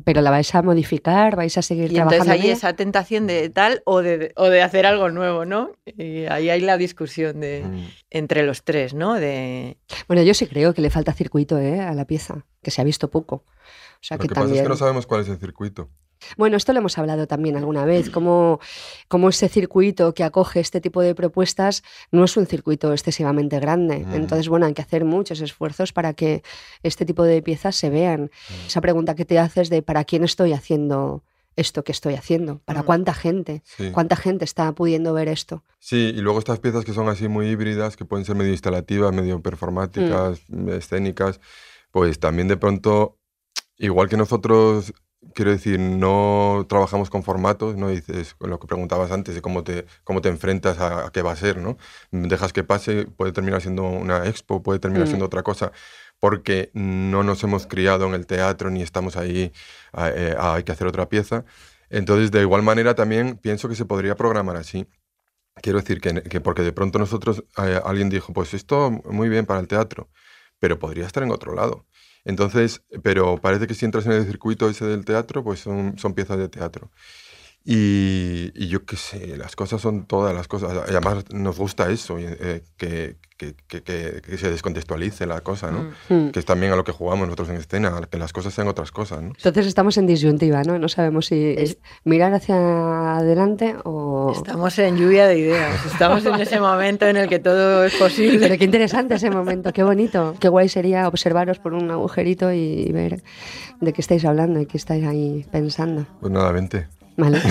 Pero la vais a modificar, vais a seguir Y trabajando. entonces ella? esa tentación de tal o de, o de hacer algo nuevo, ¿no? Y ahí hay la discusión de, Mm. entre los tres, ¿no? De, Bueno, yo sí creo que le falta circuito ¿eh? a la pieza, que se ha visto poco. O sea Lo que, que pasa es también. que no sabemos cuál es el circuito. Bueno, esto lo hemos hablado también alguna vez, <clears throat> cómo, cómo ese circuito que acoge este tipo de propuestas no es un circuito excesivamente grande. Mm. Entonces, bueno, hay que hacer muchos esfuerzos para que este tipo de piezas se vean. Mm. Esa pregunta que te haces de ¿para quién estoy haciendo esto que estoy haciendo? ¿Para Mm. cuánta gente? Sí. ¿Cuánta gente está pudiendo ver esto? Sí, y luego estas piezas que son así muy híbridas, que pueden ser medio instalativas, medio performáticas, escénicas, pues también de pronto, igual que nosotros, quiero decir, no trabajamos con formatos, ¿no? Dices, lo que preguntabas antes, de cómo te, cómo te enfrentas a, a qué va a ser, ¿no? Dejas que pase, puede terminar siendo una expo, puede terminar Mm. siendo otra cosa, porque no nos hemos criado en el teatro ni estamos ahí, a- eh, a- hay que hacer otra pieza. Entonces, de igual manera, también pienso que se podría programar así. Quiero decir que, que porque de pronto nosotros, eh, alguien dijo, pues esto muy bien para el teatro, pero podría estar en otro lado. Entonces, pero parece que si entras en el circuito ese del teatro, pues son, son piezas de teatro. Y, yo qué sé, las cosas son todas las cosas. Además nos gusta eso, eh, que, que, que- que- se descontextualice la cosa, ¿no? Mm. Que es también a lo que jugamos nosotros en escena, que las cosas sean otras cosas, ¿no? Entonces estamos en disyuntiva, ¿no? No sabemos si Es- mirar hacia adelante o... estamos en lluvia de ideas, estamos en ese momento en el que todo es posible. Pero qué interesante ese momento, qué bonito. Qué guay sería observaros por un agujerito y ver de qué estáis hablando y qué estáis ahí pensando. Pues nada, vente. Vale.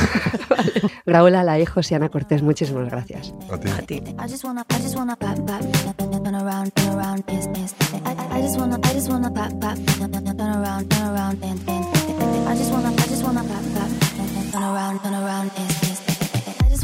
Vale. <laughs> Raúl Alaejos y Ana Cortés, muchísimas gracias. A ti. A ti. I just wanna, I just wanna pop, pop, turn around, turn around, dance, dance. I, just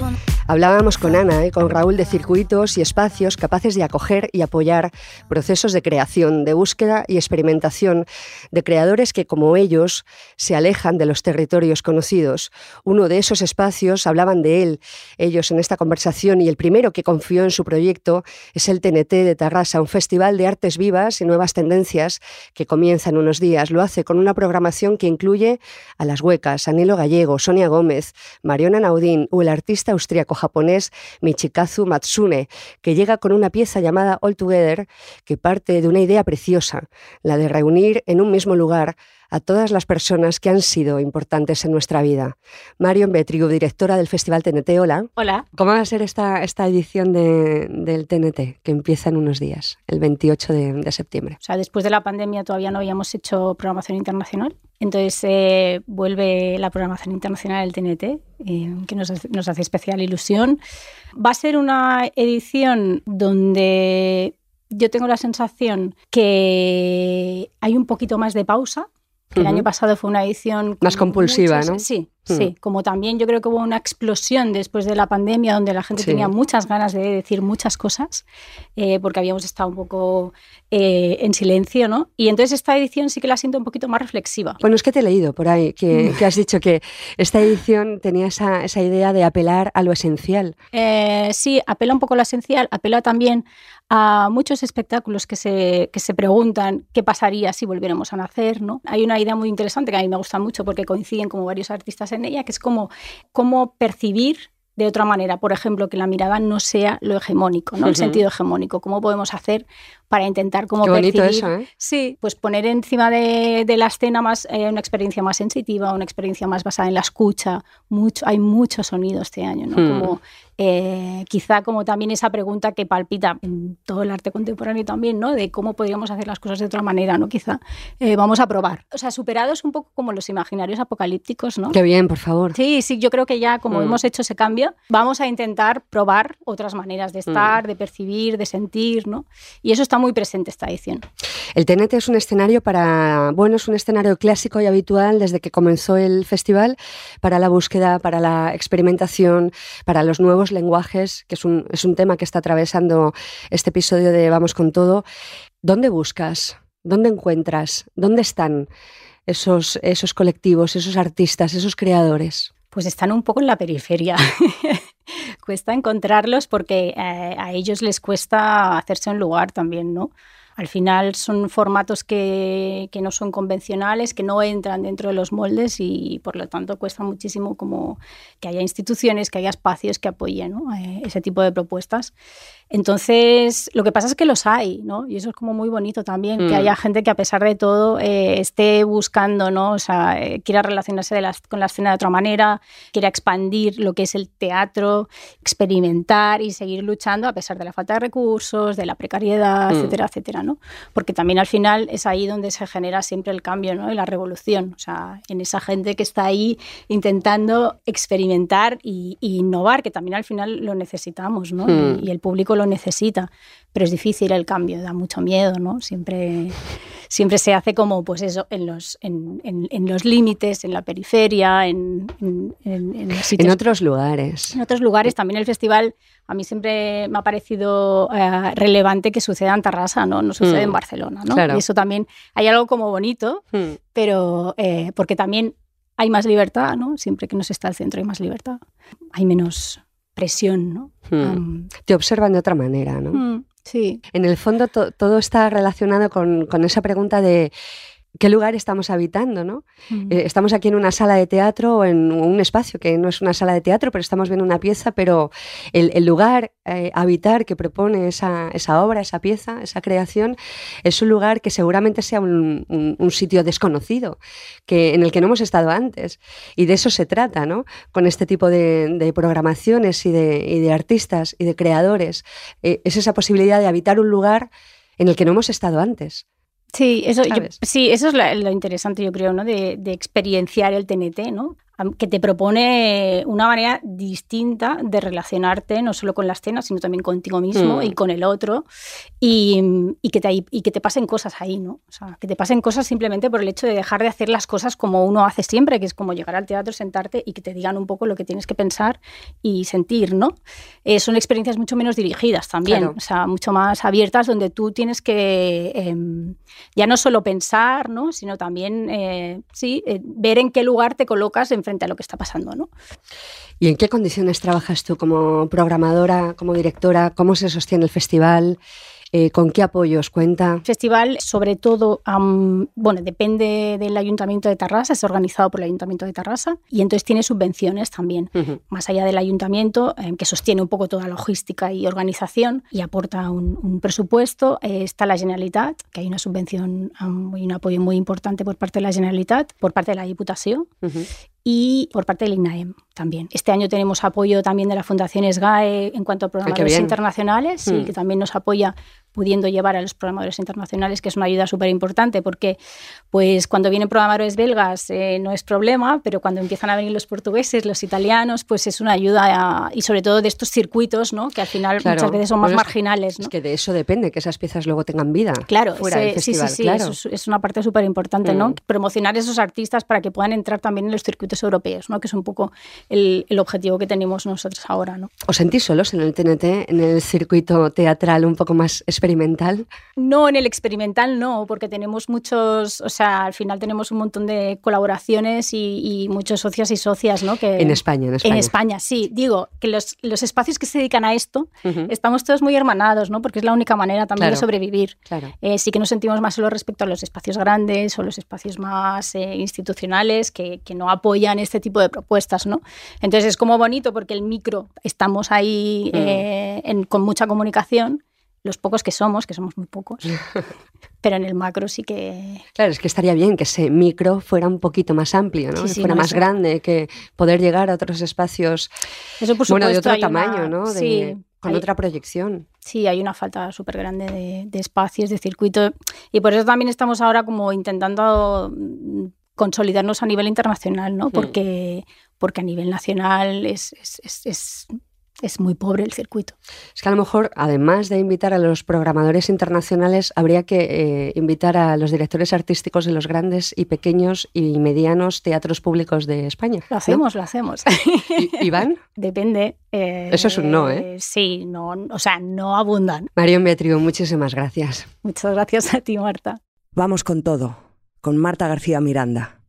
wanna, Hablábamos con Ana y con Raúl de circuitos y espacios capaces de acoger y apoyar procesos de creación, de búsqueda y experimentación de creadores que, como ellos, se alejan de los territorios conocidos. Uno de esos espacios hablaban de él, ellos en esta conversación, y el primero que confió en su proyecto es el TNT de Tarrasa, un festival de artes vivas y nuevas tendencias que comienza en unos días. Lo hace con una programación que incluye a Las Huecas, a Nilo Gallego, Sonia Gómez, Mariona Naudín o el artista austríaco-japonés Michikazu Matsune, que llega con una pieza llamada All Together, que parte de una idea preciosa, la de reunir en un mismo lugar a todas las personas que han sido importantes en nuestra vida. Marion Betriu, directora del Festival TNT, hola. Hola. ¿Cómo va a ser esta, esta edición de- del TNT, que empieza en unos días, el 28 de, de septiembre? O sea, después de la pandemia todavía no habíamos hecho programación internacional. Entonces eh, vuelve la programación internacional del TNT, eh, que nos hace especial ilusión. Va a ser una edición donde yo tengo la sensación que hay un poquito más de pausa. Que El año pasado fue una edición... Más compulsiva, muchas- ¿no? Sí, Mm. sí. Como también yo creo que hubo una explosión después de la pandemia donde la gente Sí. tenía muchas ganas de decir muchas cosas, eh, porque habíamos estado un poco eh, en silencio, ¿no? Y entonces esta edición sí que la siento un poquito más reflexiva. Bueno, es que te he leído por ahí que, que has dicho que esta edición tenía esa, esa idea de apelar a lo esencial. Eh, sí, apela un poco a lo esencial, apela también a muchos espectáculos que se, que se preguntan qué pasaría si volviéramos a nacer. ¿no? Hay una idea muy interesante que a mí me gusta mucho porque coinciden como varios artistas en ella, que es como cómo percibir de otra manera, por ejemplo, que la mirada no sea lo hegemónico, ¿no? el sentido hegemónico, cómo podemos hacer para intentar como Qué bonito percibir, eso, ¿eh? Sí, pues poner encima de, de la escena más eh, una experiencia más sensitiva, una experiencia más basada en la escucha. Mucho, hay mucho sonido este año, ¿no? Hmm. Como, eh, quizá como también esa pregunta que palpita en todo el arte contemporáneo también, ¿no? De cómo podríamos hacer las cosas de otra manera, ¿no? Quizá eh, vamos a probar. O sea, superados un poco como los imaginarios apocalípticos, ¿no? Qué bien, por favor. Sí, sí, yo creo que ya como Mm. hemos hecho ese cambio, vamos a intentar probar otras maneras de estar, de percibir, de sentir, ¿no? Y eso está muy presente esta edición. El TNT es un escenario para, bueno, es un escenario clásico y habitual desde que comenzó el festival para la búsqueda, para la experimentación, para los nuevos lenguajes, que es un, es un tema que está atravesando este episodio de Vamos con todo. ¿Dónde buscas? ¿Dónde encuentras? ¿Dónde están esos, esos colectivos, esos artistas, esos creadores? Pues están un poco en la periferia. <laughs> <laughs> cuesta encontrarlos porque eh, a ellos les cuesta hacerse un lugar también, ¿no? Al final son formatos que, que no son convencionales, que no entran dentro de los moldes y por lo tanto cuesta muchísimo como que haya instituciones, que haya espacios que apoyen ¿no? Eh, ese tipo de propuestas. Entonces, lo que pasa es que los hay, ¿no? Y eso es como muy bonito también, que Mm. haya gente que a pesar de todo eh, esté buscando, ¿no? O sea, eh, quiera relacionarse de la- con la escena de otra manera, quiera expandir lo que es el teatro, experimentar y seguir luchando a pesar de la falta de recursos, de la precariedad, Mm. etcétera, etcétera, ¿no? Porque también al final es ahí donde se genera siempre el cambio, ¿no? Y la revolución, o sea, en esa gente que está ahí intentando experimentar y, y innovar, que también al final lo necesitamos, ¿no? Mm. Y, y el público lo necesita, pero es difícil el cambio, da mucho miedo, ¿no? Siempre, siempre se hace como, pues eso, en los, en, en- en los límites, en la periferia, en, en, en- en los sitios En otros lugares. en otros lugares también el festival a mí siempre me ha parecido eh, relevante que suceda en Tarrasa, ¿no? No sucede Mm, en Barcelona, ¿no? claro. Y eso también hay algo como bonito, Mm. pero eh, porque también hay más libertad, ¿no? Siempre que no se está al centro hay más libertad, hay menos presión, ¿no? Mm. Te observan de otra manera, ¿no? Sí. En el fondo to- todo está relacionado con esa pregunta de qué lugar estamos habitando, ¿no? Mm. Eh, estamos aquí en una sala de teatro o en un espacio que no es una sala de teatro, pero estamos viendo una pieza, pero el, el lugar, eh, habitar que propone esa, esa obra, esa pieza, esa creación, es un lugar que seguramente sea un, un- un sitio desconocido, que, en el que no hemos estado antes. Y de eso se trata, ¿no? Con este tipo de, de programaciones y de, y de artistas y de creadores. Eh, es esa posibilidad de habitar un lugar en el que no hemos estado antes. Sí, eso, yo- sí, eso es la- lo interesante, yo creo, ¿no? De, de experienciar el TNT, ¿no? Que te propone una manera distinta de relacionarte, no solo con la escena, sino también contigo mismo Mm. y con el otro, y, y que te, y que te pasen cosas ahí, ¿no? O sea, que te pasen cosas simplemente por el hecho de dejar de hacer las cosas como uno hace siempre, que es como llegar al teatro, sentarte y que te digan un poco lo que tienes que pensar y sentir, ¿no? Eh, son experiencias mucho menos dirigidas también, Claro. o sea, mucho más abiertas, donde tú tienes que em, ya no solo pensar, ¿no? sino también eh, sí, eh, ver en qué lugar te colocas en frente a lo que está pasando. ¿no? ¿Y en qué condiciones trabajas tú como programadora, como directora? ¿Cómo se sostiene el festival? Eh, ¿Con qué apoyos cuenta? El festival, sobre todo, um, bueno, depende del Ayuntamiento de Tarrasa, es organizado por el Ayuntamiento de Tarrasa y entonces tiene subvenciones también, uh -huh. más allá del Ayuntamiento, eh, que sostiene un poco toda la logística y organización y aporta un, un presupuesto. Eh, está la Generalitat, que hay una subvención um, y un apoyo muy importante por parte de la Generalitat, por parte de la Diputación. Uh -huh y por parte del INAEM también. Este año tenemos apoyo también de la Fundación SGAE en cuanto a programadores internacionales mm. y que también nos apoya pudiendo llevar a los programadores internacionales, que es una ayuda súper importante porque pues cuando vienen programadores belgas eh, no es problema, pero cuando empiezan a venir los portugueses, los italianos, pues es una ayuda a, y sobre todo de estos circuitos, ¿no? que al final claro, muchas veces son más pues marginales. ¿no? Es que de eso depende, que esas piezas luego tengan vida claro, fuera ese, del festival. Sí, sí, sí, claro. eso es, es, una parte súper importante, mm. ¿no? Promocionar esos artistas para que puedan entrar también en los circuitos europeos, ¿no? que es un poco el, el objetivo que tenemos nosotros ahora. ¿no? ¿Os sentís solos en el TNT, en el circuito teatral un poco más experimental? No, en el experimental no, porque tenemos muchos, o sea, al final tenemos un montón de colaboraciones y, y muchos socios y socias, ¿no? Que, en España, en España. En España, sí. Digo, que los, los espacios que se dedican a esto, uh -huh. estamos todos muy hermanados, ¿no? Porque es la única manera también claro, de sobrevivir. Claro. Eh, sí que nos sentimos más solos respecto a los espacios grandes o los espacios más eh, institucionales que, que, no apoyan este tipo de propuestas, ¿no? Entonces es como bonito porque el micro estamos ahí -huh. eh, en, con mucha comunicación los pocos que somos, que somos muy pocos, <laughs> pero en el macro sí que... Claro, es que estaría bien que ese micro fuera un poquito más amplio, ¿no? Sí, que fuera no, más eso... grande, que poder llegar a otros espacios, eso por bueno, de supuesto, otro tamaño, una... ¿no? De, sí, con hay... otra proyección. Sí, hay una falta súper grande de, de espacios, de circuito, y por eso también estamos ahora como intentando mm, consolidarnos a nivel internacional, ¿no? Hmm. Porque, porque a nivel nacional es, es, es, es es muy pobre el circuito. Es que a lo mejor, además de invitar a los programadores internacionales, habría que eh, invitar a los directores artísticos de los grandes y pequeños y medianos teatros públicos de España. Lo hacemos, ¿no? lo hacemos. ¿Y, <laughs> van? Depende. Eh, Eso es un no, ¿eh? Sí, no, o sea, no abundan. Marion Beatriu, muchísimas gracias. Muchas gracias a ti, Marta. Vamos con todo, con Marta García Miranda.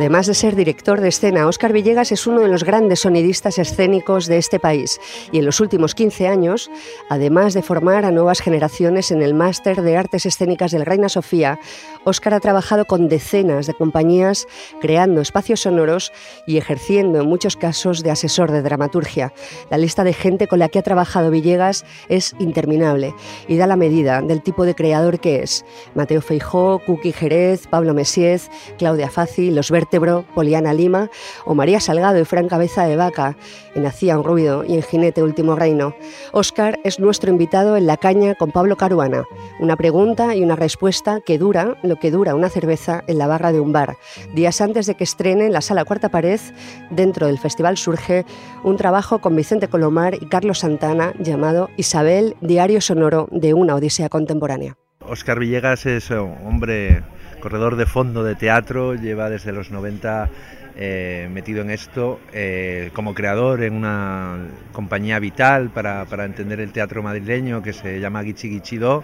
Además de ser director de escena, Óscar Villegas es uno de los grandes sonidistas escénicos de este país. Y en los últimos 15 años, además de formar a nuevas generaciones en el Máster de Artes Escénicas del Reina Sofía, Óscar ha trabajado con decenas de compañías creando espacios sonoros y ejerciendo en muchos casos de asesor de dramaturgia. La lista de gente con la que ha trabajado Villegas es interminable y da la medida del tipo de creador que es. Mateo Feijó, Cookie Jerez, Pablo Mesiez, Claudia Fazi, Los Vértebro, Poliana Lima o María Salgado y Fran Cabeza de Vaca en Hacía un ruido y en Jinete Último Reino. Óscar es nuestro invitado en La Caña con Pablo Caruana. Una pregunta y una respuesta que dura lo que dura una cerveza en la barra de un bar. Días antes de que estrene en la sala Cuarta Pared, dentro del festival surge un trabajo con Vicente Colomar y Carlos Santana llamado Isabel, Diario Sonoro de una Odisea Contemporánea. Óscar Villegas es un hombre corredor de fondo de teatro, lleva desde los 90 eh, metido en esto eh, como creador en una compañía vital para, para, entender el teatro madrileño que se llama Gichi Gichido,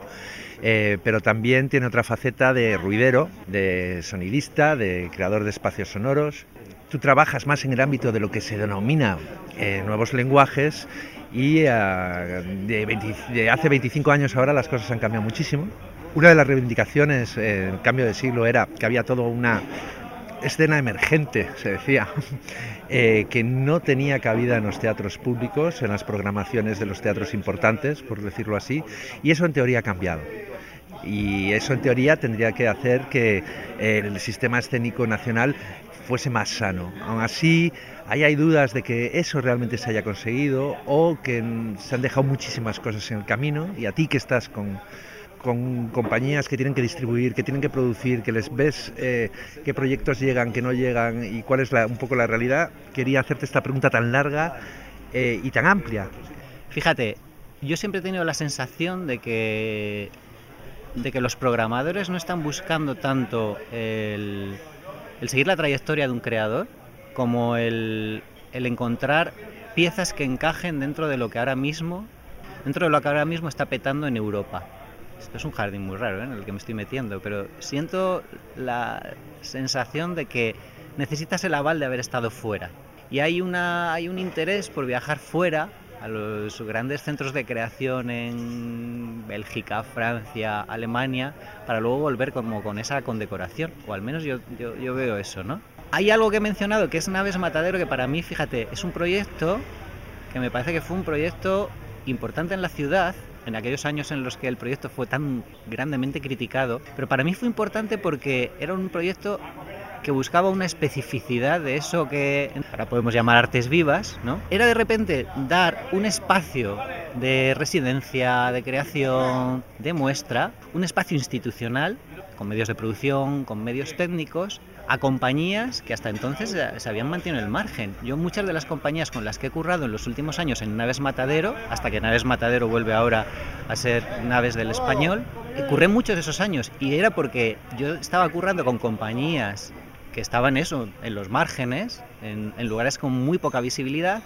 eh, pero también tiene otra faceta de ruidero, de sonidista, de creador de espacios sonoros. Tú trabajas más en el ámbito de lo que se denomina eh, nuevos lenguajes y uh, de, 20, de hace 25 años ahora las cosas han cambiado muchísimo una de las reivindicaciones en el cambio de siglo era que había toda una escena emergente, se decía, <laughs> eh, que no tenía cabida en los teatros públicos, en las programaciones de los teatros importantes, por decirlo así, y eso en teoría ha cambiado. Y eso en teoría tendría que hacer que el sistema escénico nacional fuese más sano. Aún así, ahí hay dudas de que eso realmente se haya conseguido o que se han dejado muchísimas cosas en el camino y a ti que estás con, con compañías que tienen que distribuir, que tienen que producir, que les ves eh, qué proyectos llegan, que no llegan y cuál es la, un poco la realidad, quería hacerte esta pregunta tan larga eh, y tan amplia. Fíjate, yo siempre he tenido la sensación de que, de que los programadores no están buscando tanto el, el seguir la trayectoria de un creador como el, el encontrar piezas que encajen dentro de lo que ahora mismo dentro de lo que ahora mismo está petando en Europa esto es un jardín muy raro ¿eh? en el que me estoy metiendo, pero siento la sensación de que necesitas el aval de haber estado fuera. Y hay, una, hay un interés por viajar fuera a los grandes centros de creación en Bélgica, Francia, Alemania, para luego volver como con esa condecoración, o al menos yo, yo, yo veo eso, ¿no? Hay algo que he mencionado que es Naves Matadero, que para mí, fíjate, es un proyecto que me parece que fue un proyecto importante en la ciudad, en aquellos años en los que el proyecto fue tan grandemente criticado, pero para mí fue importante porque era un proyecto que buscaba una especificidad de eso que ahora podemos llamar artes vivas, ¿no? Era de repente dar un espacio de residencia, de creación, de muestra, un espacio institucional con medios de producción, con medios técnicos, a compañías que hasta entonces se habían mantenido en el margen. Yo muchas de las compañías con las que he currado en los últimos años en Naves Matadero, hasta que Naves Matadero vuelve ahora a ser Naves del Español, curré muchos de esos años y era porque yo estaba currando con compañías que estaban eso, en los márgenes, en, en lugares con muy poca visibilidad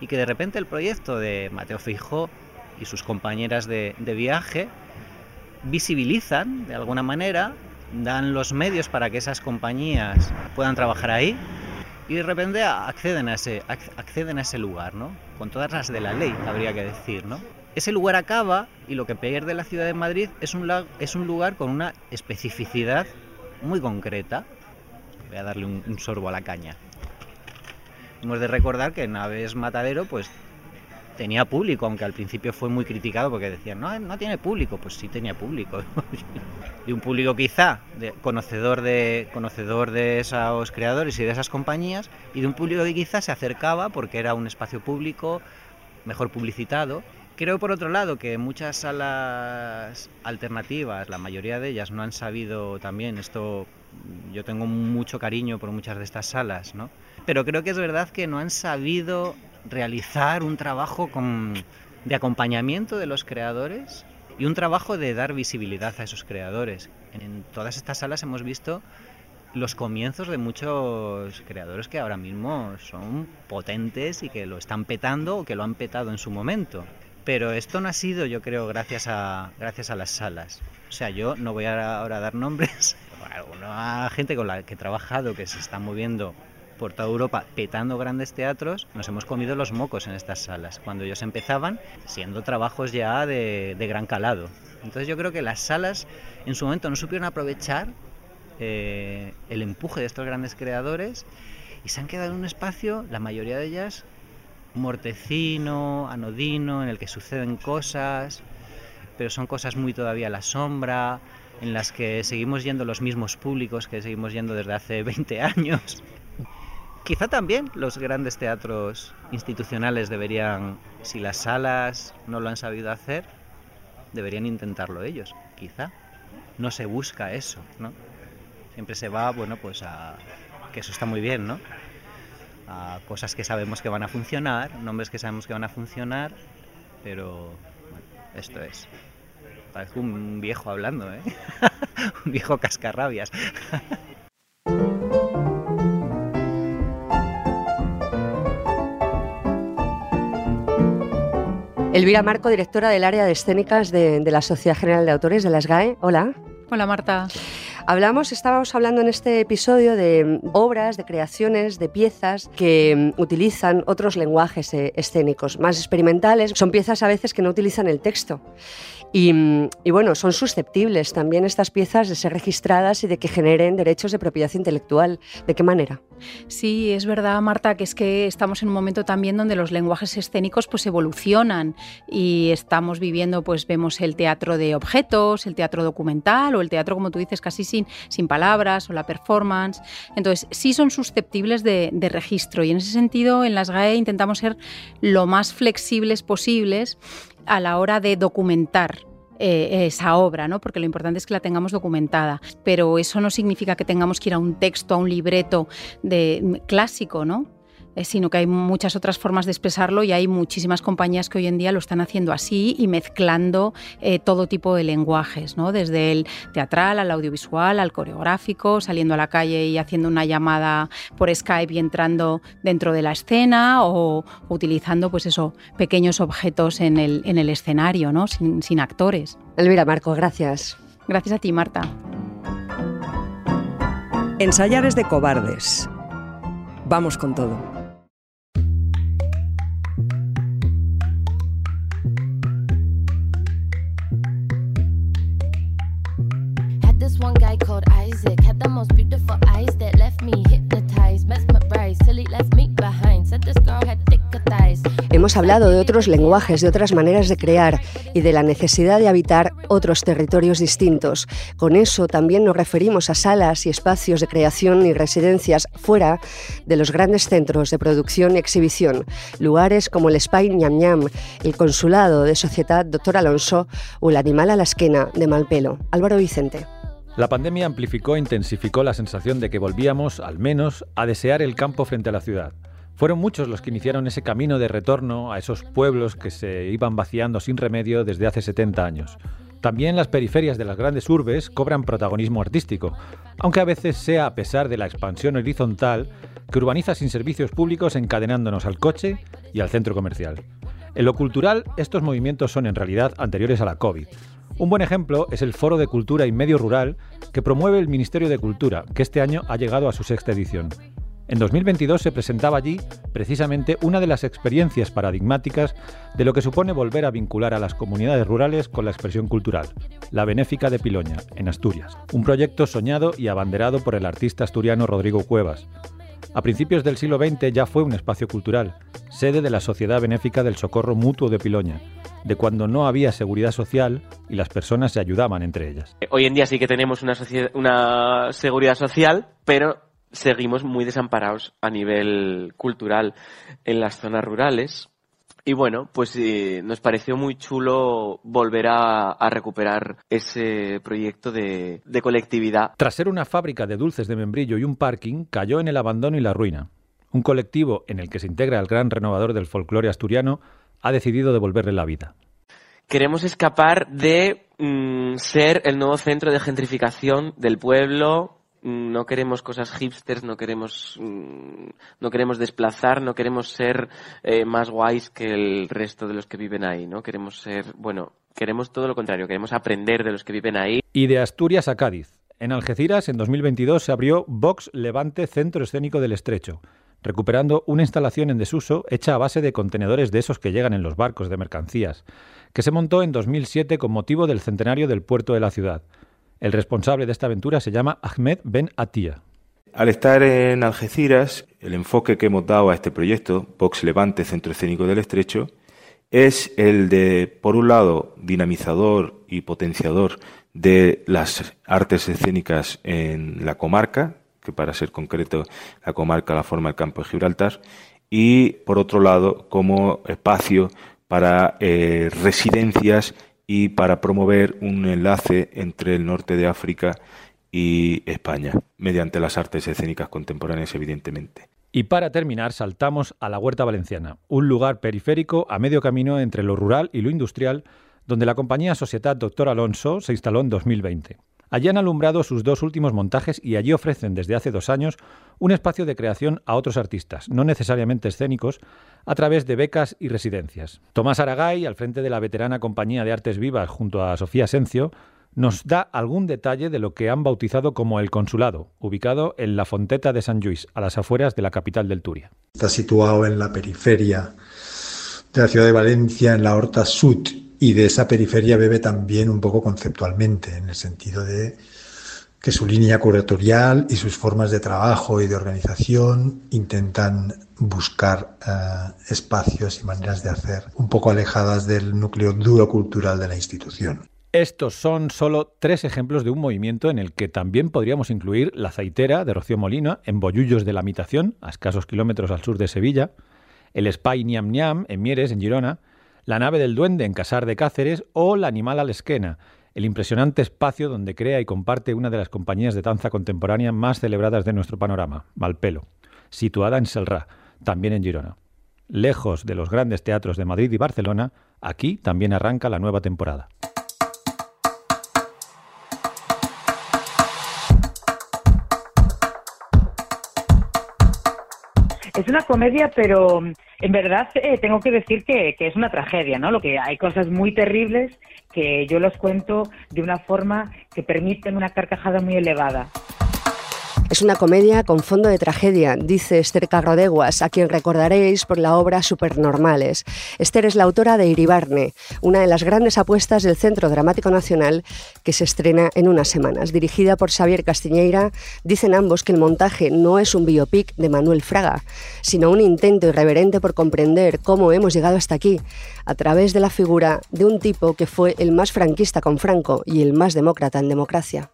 y que de repente el proyecto de Mateo Feijó y sus compañeras de, de viaje visibilizan de alguna manera, dan los medios para que esas compañías puedan trabajar ahí y de repente acceden a ese, acceden a ese lugar, ¿no? Con todas las de la ley, habría que decir, ¿no? Ese lugar acaba y lo que pierde la ciudad de Madrid es un, es un lugar con una especificidad muy concreta. Voy a darle un, sorbo a la caña. Hemos de recordar que Naves Matadero, pues tenía público, aunque al principio fue muy criticado porque decían, no, no tiene público, pues sí tenía público. <laughs> de un público quizá de, conocedor, de, conocedor de esos creadores y de esas compañías, y de un público que quizá se acercaba porque era un espacio público mejor publicitado. Creo por otro lado que muchas salas alternativas, la mayoría de ellas no han sabido también, esto yo tengo mucho cariño por muchas de estas salas, ¿no? Pero creo que es verdad que no han sabido realizar un trabajo de acompañamiento de los creadores y un trabajo de dar visibilidad a esos creadores. En todas estas salas hemos visto los comienzos de muchos creadores que ahora mismo son potentes y que lo están petando o que lo han petado en su momento. Pero esto no ha sido, yo creo, gracias a, gracias a las salas. O sea, yo no voy ahora a dar nombres. <laughs> Alguna gente con la que he trabajado que se está moviendo por toda Europa petando grandes teatros, nos hemos comido los mocos en estas salas, cuando ellos empezaban siendo trabajos ya de, de gran calado. Entonces yo creo que las salas en su momento no supieron aprovechar eh, el empuje de estos grandes creadores y se han quedado en un espacio, la mayoría de ellas, mortecino, anodino, en el que suceden cosas, pero son cosas muy todavía a la sombra, en las que seguimos yendo los mismos públicos que seguimos yendo desde hace 20 años. Quizá también los grandes teatros institucionales deberían, si las salas no lo han sabido hacer, deberían intentarlo ellos, quizá. No se busca eso, ¿no? Siempre se va, bueno, pues a... que eso está muy bien, ¿no? A cosas que sabemos que van a funcionar, nombres que sabemos que van a funcionar, pero esto es. Parezco un viejo hablando, ¿eh? <laughs> un viejo cascarrabias. <laughs> Elvira Marco, directora del área de escénicas de, de, la Sociedad General de Autores de la SGAE. Hola. Hola Marta. Hablamos, estábamos hablando en este episodio de obras, de creaciones, de piezas que utilizan otros lenguajes eh, escénicos más experimentales. Son piezas a veces que no utilizan el texto. Y, bueno, son susceptibles también estas piezas de ser registradas y de que generen derechos de propiedad intelectual. ¿De qué manera? Sí, es verdad, Marta, que es que estamos en un momento también donde los lenguajes escénicos pues evolucionan y estamos viviendo, pues vemos el teatro de objetos, el teatro documental o el teatro, como tú dices, casi sin, sin palabras o la performance. Entonces, sí son susceptibles de, de registro y en ese sentido en las GAE intentamos ser lo más flexibles posibles a la hora de documentar eh, esa obra, ¿no? porque lo importante es que la tengamos documentada. Pero eso no significa que tengamos que ir a un texto, a un libreto de, clásico, ¿no? Eh, sino que hay muchas otras formas de expresarlo y hay muchísimas compañías que hoy en día lo están haciendo así y mezclando eh, todo tipo de lenguajes, ¿no? desde el teatral al audiovisual, al coreográfico, saliendo a la calle y haciendo una llamada por Skype y entrando dentro de la escena o utilizando pues eso, pequeños objetos en el, en el escenario, ¿no? sin, sin actores. Elvira Marco, gracias. Gracias a ti, Marta. Ensayar es de cobardes. Vamos con todo. Hemos hablado de otros lenguajes, de otras maneras de crear y de la necesidad de habitar otros territorios distintos. Con eso también nos referimos a salas y espacios de creación y residencias fuera de los grandes centros de producción y exhibición, lugares como el Spy Ñam Ñam, el Consulado de Sociedad Dr. Alonso o el Animal a la Esquena de Malpelo. Álvaro Vicente. La pandemia amplificó e intensificó la sensación de que volvíamos, al menos, a desear el campo frente a la ciudad. Fueron muchos los que iniciaron ese camino de retorno a esos pueblos que se iban vaciando sin remedio desde hace 70 años. También las periferias de las grandes urbes cobran protagonismo artístico, aunque a veces sea a pesar de la expansión horizontal que urbaniza sin servicios públicos encadenándonos al coche y al centro comercial. En lo cultural, estos movimientos son en realidad anteriores a la COVID. Un buen ejemplo es el Foro de Cultura y Medio Rural que promueve el Ministerio de Cultura, que este año ha llegado a su sexta edición. En 2022 se presentaba allí precisamente una de las experiencias paradigmáticas de lo que supone volver a vincular a las comunidades rurales con la expresión cultural, la Benéfica de Piloña, en Asturias, un proyecto soñado y abanderado por el artista asturiano Rodrigo Cuevas. A principios del siglo XX ya fue un espacio cultural, sede de la Sociedad Benéfica del Socorro Mutuo de Piloña, de cuando no había seguridad social y las personas se ayudaban entre ellas. Hoy en día sí que tenemos una, una seguridad social, pero seguimos muy desamparados a nivel cultural en las zonas rurales. Y bueno, pues eh, nos pareció muy chulo volver a, a recuperar ese proyecto de, de colectividad. Tras ser una fábrica de dulces de membrillo y un parking, cayó en el abandono y la ruina. Un colectivo en el que se integra el gran renovador del folclore asturiano ha decidido devolverle la vida. Queremos escapar de mm, ser el nuevo centro de gentrificación del pueblo. Mm, No queremos cosas hipsters, no queremos, mm, no queremos desplazar, no queremos ser eh, más guays que el resto de los que viven ahí, ¿no? Queremos ser, bueno, queremos todo lo contrario, queremos aprender de los que viven ahí. Y de Asturias a Cádiz. En Algeciras, en 2022, se abrió Vox Levante Centro Escénico del Estrecho, recuperando una instalación en desuso hecha a base de contenedores de esos que llegan en los barcos de mercancías, que se montó en 2007 con motivo del centenario del puerto de la ciudad. El responsable de esta aventura se llama Ahmed Ben Atia. Al estar en Algeciras, el enfoque que hemos dado a este proyecto, Vox Levante Centro Escénico del Estrecho, es el de, por un lado, dinamizador y potenciador de las artes escénicas en la comarca, que para ser concreto, la comarca la forma el campo de Gibraltar, y por otro lado, como espacio para eh, residencias y para promover un enlace entre el norte de África y España, mediante las artes escénicas contemporáneas, evidentemente. Y para terminar, saltamos a la Huerta Valenciana, un lugar periférico a medio camino entre lo rural y lo industrial, donde la compañía Sociedad Dr. Alonso se instaló en 2020. Allí han alumbrado sus dos últimos montajes y allí ofrecen desde hace dos años un espacio de creación a otros artistas, no necesariamente escénicos, a través de becas y residencias. Tomás Aragay, al frente de la veterana compañía de artes vivas junto a Sofía Sencio, nos da algún detalle de lo que han bautizado como el Consulado, ubicado en la Fonteta de San Lluís, a las afueras de la capital del Turia. Está situado en la periferia de la ciudad de Valencia, en la Horta Sud, y de esa periferia bebe también un poco conceptualmente, en el sentido de que su línea curatorial y sus formas de trabajo y de organización intentan buscar eh, espacios y maneras de hacer un poco alejadas del núcleo duro cultural de la institución. Estos son solo tres ejemplos de un movimiento en el que también podríamos incluir la Zaitera de Rocío Molina en Bollullos de la Mitación, a escasos kilómetros al sur de Sevilla, el Spy Niam Niam en Mieres, en Girona, la Nave del Duende en Casar de Cáceres o la Animal a la Esquena, el impresionante espacio donde crea y comparte una de las compañías de danza contemporánea más celebradas de nuestro panorama, Malpelo, situada en Selrá, también en Girona. Lejos de los grandes teatros de Madrid y Barcelona, aquí también arranca la nueva temporada. Es una comedia, pero en verdad eh, tengo que decir que, que, es una tragedia, ¿no? Lo que hay cosas muy terribles que yo los cuento de una forma que permiten una carcajada muy elevada. Es una comedia con fondo de tragedia, dice Esther Carrodeguas, a quien recordaréis por la obra Supernormales. Esther es la autora de Iribarne, una de las grandes apuestas del Centro Dramático Nacional que se estrena en unas semanas. Dirigida por Xavier Castiñeira, dicen ambos que el montaje no es un biopic de Manuel Fraga, sino un intento irreverente por comprender cómo hemos llegado hasta aquí, a través de la figura de un tipo que fue el más franquista con Franco y el más demócrata en democracia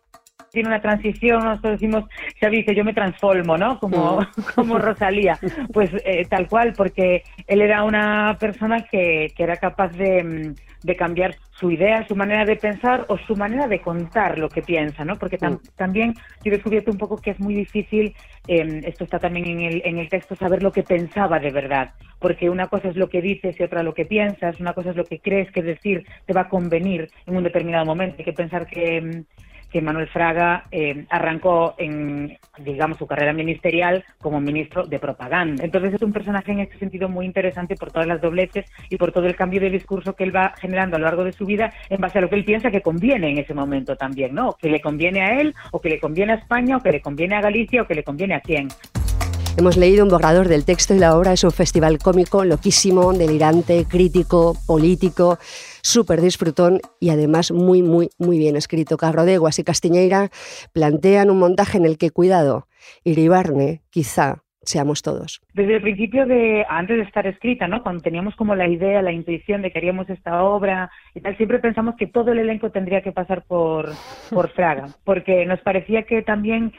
tiene una transición, nosotros decimos, Xavi dice, yo me transformo, ¿no? Como, <laughs> como Rosalía. Pues eh, tal cual, porque él era una persona que, que era capaz de, mm, de, cambiar su idea, su manera de pensar o su manera de contar lo que piensa, ¿no? Porque también yo he descubierto un poco que es muy difícil, eh, esto está también en el, en el texto, saber lo que pensaba de verdad. Porque una cosa es lo que dices y otra lo que piensas, una cosa es lo que crees que decir te va a convenir en un determinado momento. Hay que pensar que mm, que Manuel Fraga eh, arrancó en, digamos, su carrera ministerial como ministro de propaganda. Entonces es un personaje en este sentido muy interesante por todas las dobleces y por todo el cambio de discurso que él va generando a lo largo de su vida en base a lo que él piensa que conviene en ese momento también, ¿no? Que le conviene a él, o que le conviene a España, o que le conviene a Galicia, o que le conviene a quién. Hemos leído un borrador del texto y la obra es un festival cómico loquísimo, delirante, crítico, político, súper disfrutón y además muy, muy, muy bien escrito. Carrodeguas y Castiñeira plantean un montaje en el que, cuidado, Iribarne quizá seamos todos. Desde el principio de, antes de estar escrita, ¿no? Cuando teníamos como la idea, la intuición de que haríamos esta obra y tal, siempre pensamos que todo el elenco tendría que pasar por, por Fraga, porque nos parecía que también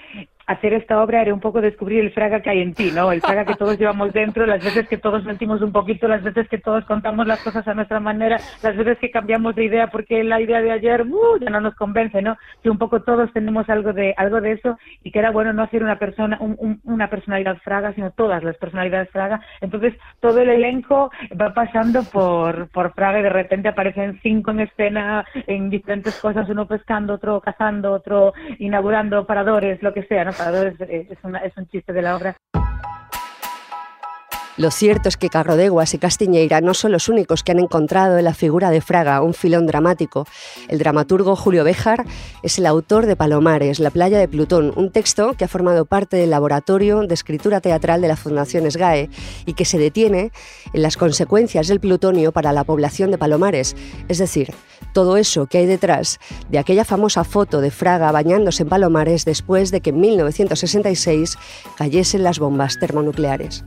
hacer esta obra era un poco descubrir el Fraga que hay en ti, ¿no? El Fraga que todos llevamos dentro, las veces que todos sentimos un poquito, las veces que todos contamos las cosas a nuestra manera, las veces que cambiamos de idea porque la idea de ayer uh, ya no nos convence, ¿no? Que un poco todos tenemos algo de algo de eso y que era bueno no hacer una persona una personalidad Fraga, sino todas las personalidades Fraga. Entonces todo el elenco va pasando por por Fraga y de repente aparecen cinco en escena en diferentes cosas, uno pescando, otro cazando, otro inaugurando paradores, lo que sea, ¿no? Es, es un chiste de la obra. Lo cierto es que Carrodeguas y Castiñeira no son los únicos que han encontrado en la figura de Fraga un filón dramático. El dramaturgo Julio Béjar es el autor de Palomares, La playa de Plutón, un texto que ha formado parte del laboratorio de escritura teatral de la Fundación SGAE y que se detiene en las consecuencias del plutonio para la población de Palomares, es decir, todo eso que hay detrás de aquella famosa foto de Fraga bañándose en Palomares después de que en 1966 cayesen las bombas termonucleares.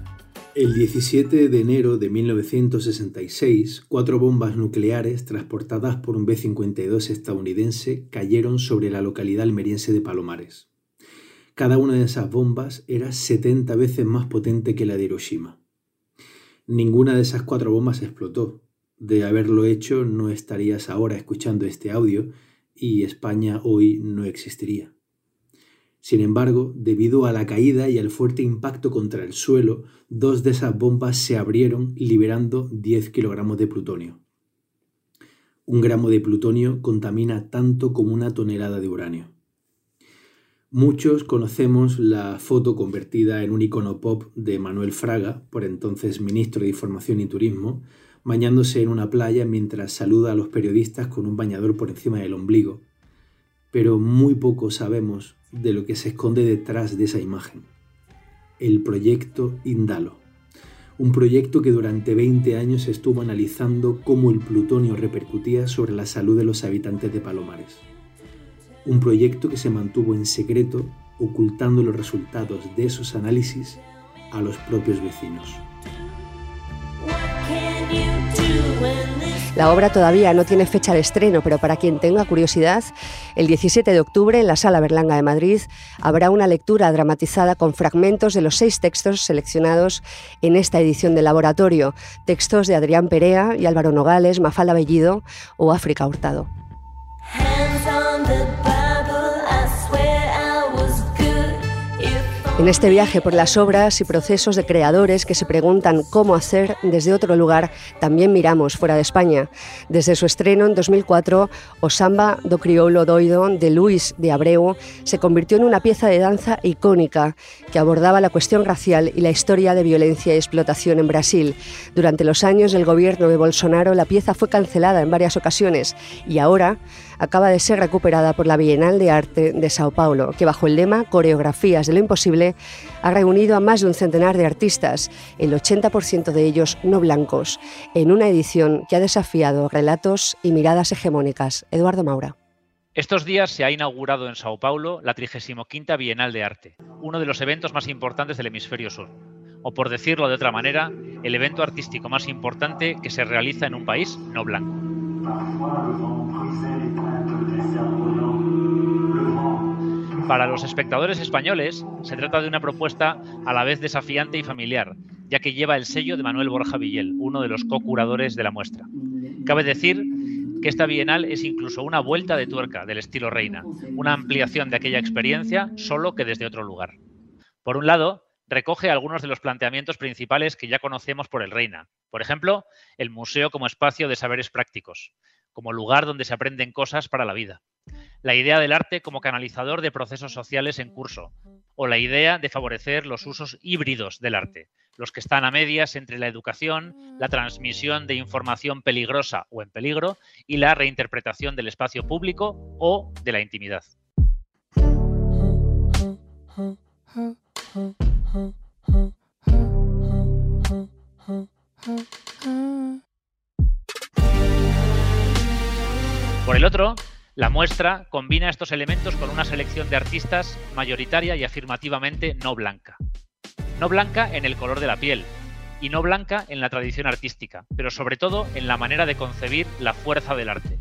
El 17 de enero de 1966, cuatro bombas nucleares transportadas por un B-52 estadounidense cayeron sobre la localidad almeriense de Palomares. Cada una de esas bombas era 70 veces más potente que la de Hiroshima. Ninguna de esas cuatro bombas explotó. De haberlo hecho, no estarías ahora escuchando este audio y España hoy no existiría. Sin embargo, debido a la caída y al fuerte impacto contra el suelo, dos de esas bombas se abrieron liberando 10 kilogramos de plutonio. Un gramo de plutonio contamina tanto como una tonelada de uranio. Muchos conocemos la foto convertida en un icono pop de Manuel Fraga, por entonces ministro de Información y Turismo, bañándose en una playa mientras saluda a los periodistas con un bañador por encima del ombligo. Pero muy poco sabemos de lo que se esconde detrás de esa imagen. El proyecto Indalo. Un proyecto que durante 20 años estuvo analizando cómo el plutonio repercutía sobre la salud de los habitantes de Palomares. Un proyecto que se mantuvo en secreto, ocultando los resultados de esos análisis a los propios vecinos. La obra todavía no tiene fecha de estreno, pero para quien tenga curiosidad, el 17 de octubre en la Sala Berlanga de Madrid habrá una lectura dramatizada con fragmentos de los seis textos seleccionados en esta edición del laboratorio, textos de Adrián Perea y Álvaro Nogales, Mafalda Bellido o África Hurtado. En este viaje por las obras y procesos de creadores que se preguntan cómo hacer desde otro lugar, también miramos fuera de España. Desde su estreno en 2004, Osamba do Crioulo Doido de Luis de Abreu se convirtió en una pieza de danza icónica que abordaba la cuestión racial y la historia de violencia y explotación en Brasil. Durante los años del gobierno de Bolsonaro, la pieza fue cancelada en varias ocasiones y ahora acaba de ser recuperada por la Bienal de Arte de Sao Paulo, que bajo el lema Coreografías de lo Imposible ha reunido a más de un centenar de artistas, el 80% de ellos no blancos, en una edición que ha desafiado relatos y miradas hegemónicas. Eduardo Maura. Estos días se ha inaugurado en Sao Paulo la 35 Bienal de Arte, uno de los eventos más importantes del hemisferio sur, o por decirlo de otra manera, el evento artístico más importante que se realiza en un país no blanco. Para los espectadores españoles, se trata de una propuesta a la vez desafiante y familiar, ya que lleva el sello de Manuel Borja Villel, uno de los co-curadores de la muestra. Cabe decir que esta bienal es incluso una vuelta de tuerca del estilo Reina, una ampliación de aquella experiencia, solo que desde otro lugar. Por un lado, recoge algunos de los planteamientos principales que ya conocemos por el Reina. Por ejemplo, el museo como espacio de saberes prácticos, como lugar donde se aprenden cosas para la vida la idea del arte como canalizador de procesos sociales en curso, o la idea de favorecer los usos híbridos del arte, los que están a medias entre la educación, la transmisión de información peligrosa o en peligro y la reinterpretación del espacio público o de la intimidad. Por el otro, la muestra combina estos elementos con una selección de artistas mayoritaria y afirmativamente no blanca. No blanca en el color de la piel y no blanca en la tradición artística, pero sobre todo en la manera de concebir la fuerza del arte.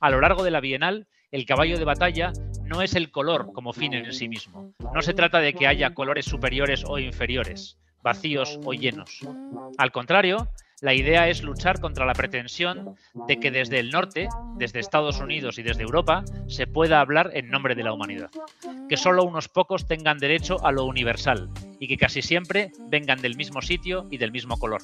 A lo largo de la Bienal, el caballo de batalla no es el color como fin en sí mismo. No se trata de que haya colores superiores o inferiores, vacíos o llenos. Al contrario, la idea es luchar contra la pretensión de que desde el norte, desde Estados Unidos y desde Europa, se pueda hablar en nombre de la humanidad. Que solo unos pocos tengan derecho a lo universal y que casi siempre vengan del mismo sitio y del mismo color.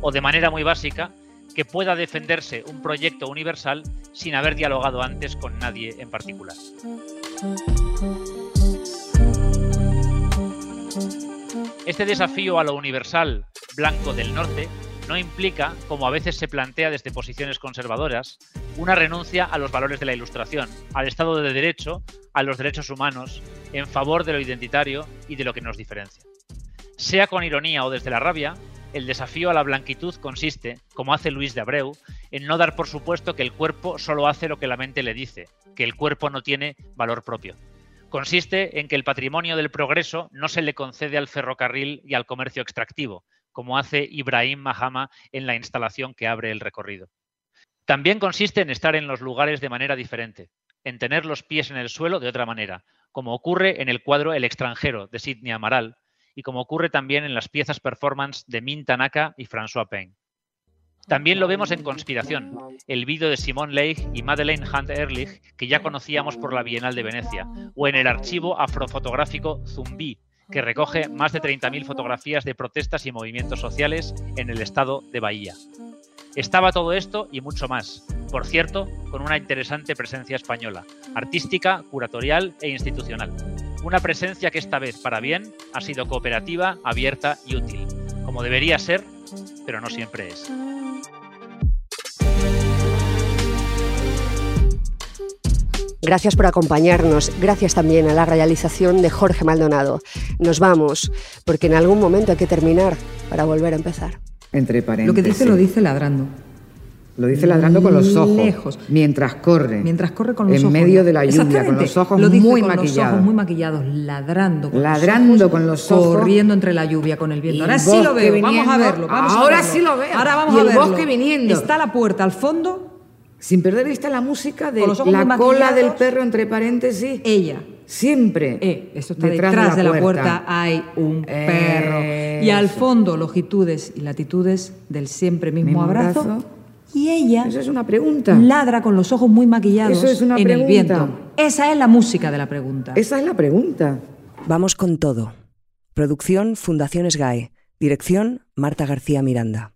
O de manera muy básica, que pueda defenderse un proyecto universal sin haber dialogado antes con nadie en particular. Este desafío a lo universal blanco del norte no implica, como a veces se plantea desde posiciones conservadoras, una renuncia a los valores de la Ilustración, al Estado de Derecho, a los derechos humanos, en favor de lo identitario y de lo que nos diferencia. Sea con ironía o desde la rabia, el desafío a la blanquitud consiste, como hace Luis de Abreu, en no dar por supuesto que el cuerpo solo hace lo que la mente le dice, que el cuerpo no tiene valor propio. Consiste en que el patrimonio del progreso no se le concede al ferrocarril y al comercio extractivo, como hace Ibrahim Mahama en la instalación que abre el recorrido. También consiste en estar en los lugares de manera diferente, en tener los pies en el suelo de otra manera, como ocurre en el cuadro El extranjero de Sidney Amaral y como ocurre también en las piezas performance de Min Tanaka y François Payne. También lo vemos en Conspiración, el vídeo de Simone Leigh y Madeleine Hunt Ehrlich, que ya conocíamos por la Bienal de Venecia, o en el archivo afrofotográfico Zumbi, que recoge más de 30.000 fotografías de protestas y movimientos sociales en el estado de Bahía. Estaba todo esto y mucho más, por cierto, con una interesante presencia española, artística, curatorial e institucional. Una presencia que esta vez, para bien, ha sido cooperativa, abierta y útil, como debería ser, pero no siempre es. Gracias por acompañarnos. Gracias también a la realización de Jorge Maldonado. Nos vamos, porque en algún momento hay que terminar para volver a empezar. Entre paréntesis. Lo que dice lo dice ladrando. Lo dice ladrando con los ojos. Lejos. Mientras corre. Mientras corre con los en ojos. En medio de la lluvia, con los ojos Lo dice muy con maquillados. Los ojos muy maquillados, ladrando. Con Ladrando los ojos, con los ojos. Corriendo entre la lluvia con el viento. Y Ahora el sí lo veo. Vamos a verlo. Vamos a Ahora verlo. sí lo veo. Ahora vamos Y a el verlo. bosque viniendo. Está la puerta al fondo. Sin perder de vista la música de la cola del perro, entre paréntesis. Ella. Siempre. Eh, esto está detrás, de, la, puerta. hay un perro. Y al Eso. fondo, longitudes y latitudes del siempre mismo, Mismo abrazo. abrazo. Y ella Eso es una pregunta. ladra con los ojos muy maquillados Eso es una en el pregunta. viento. Esa es la música de la pregunta. Esa es la pregunta. Vamos con todo. Producción Fundaciones GAE. Dirección Marta García Miranda.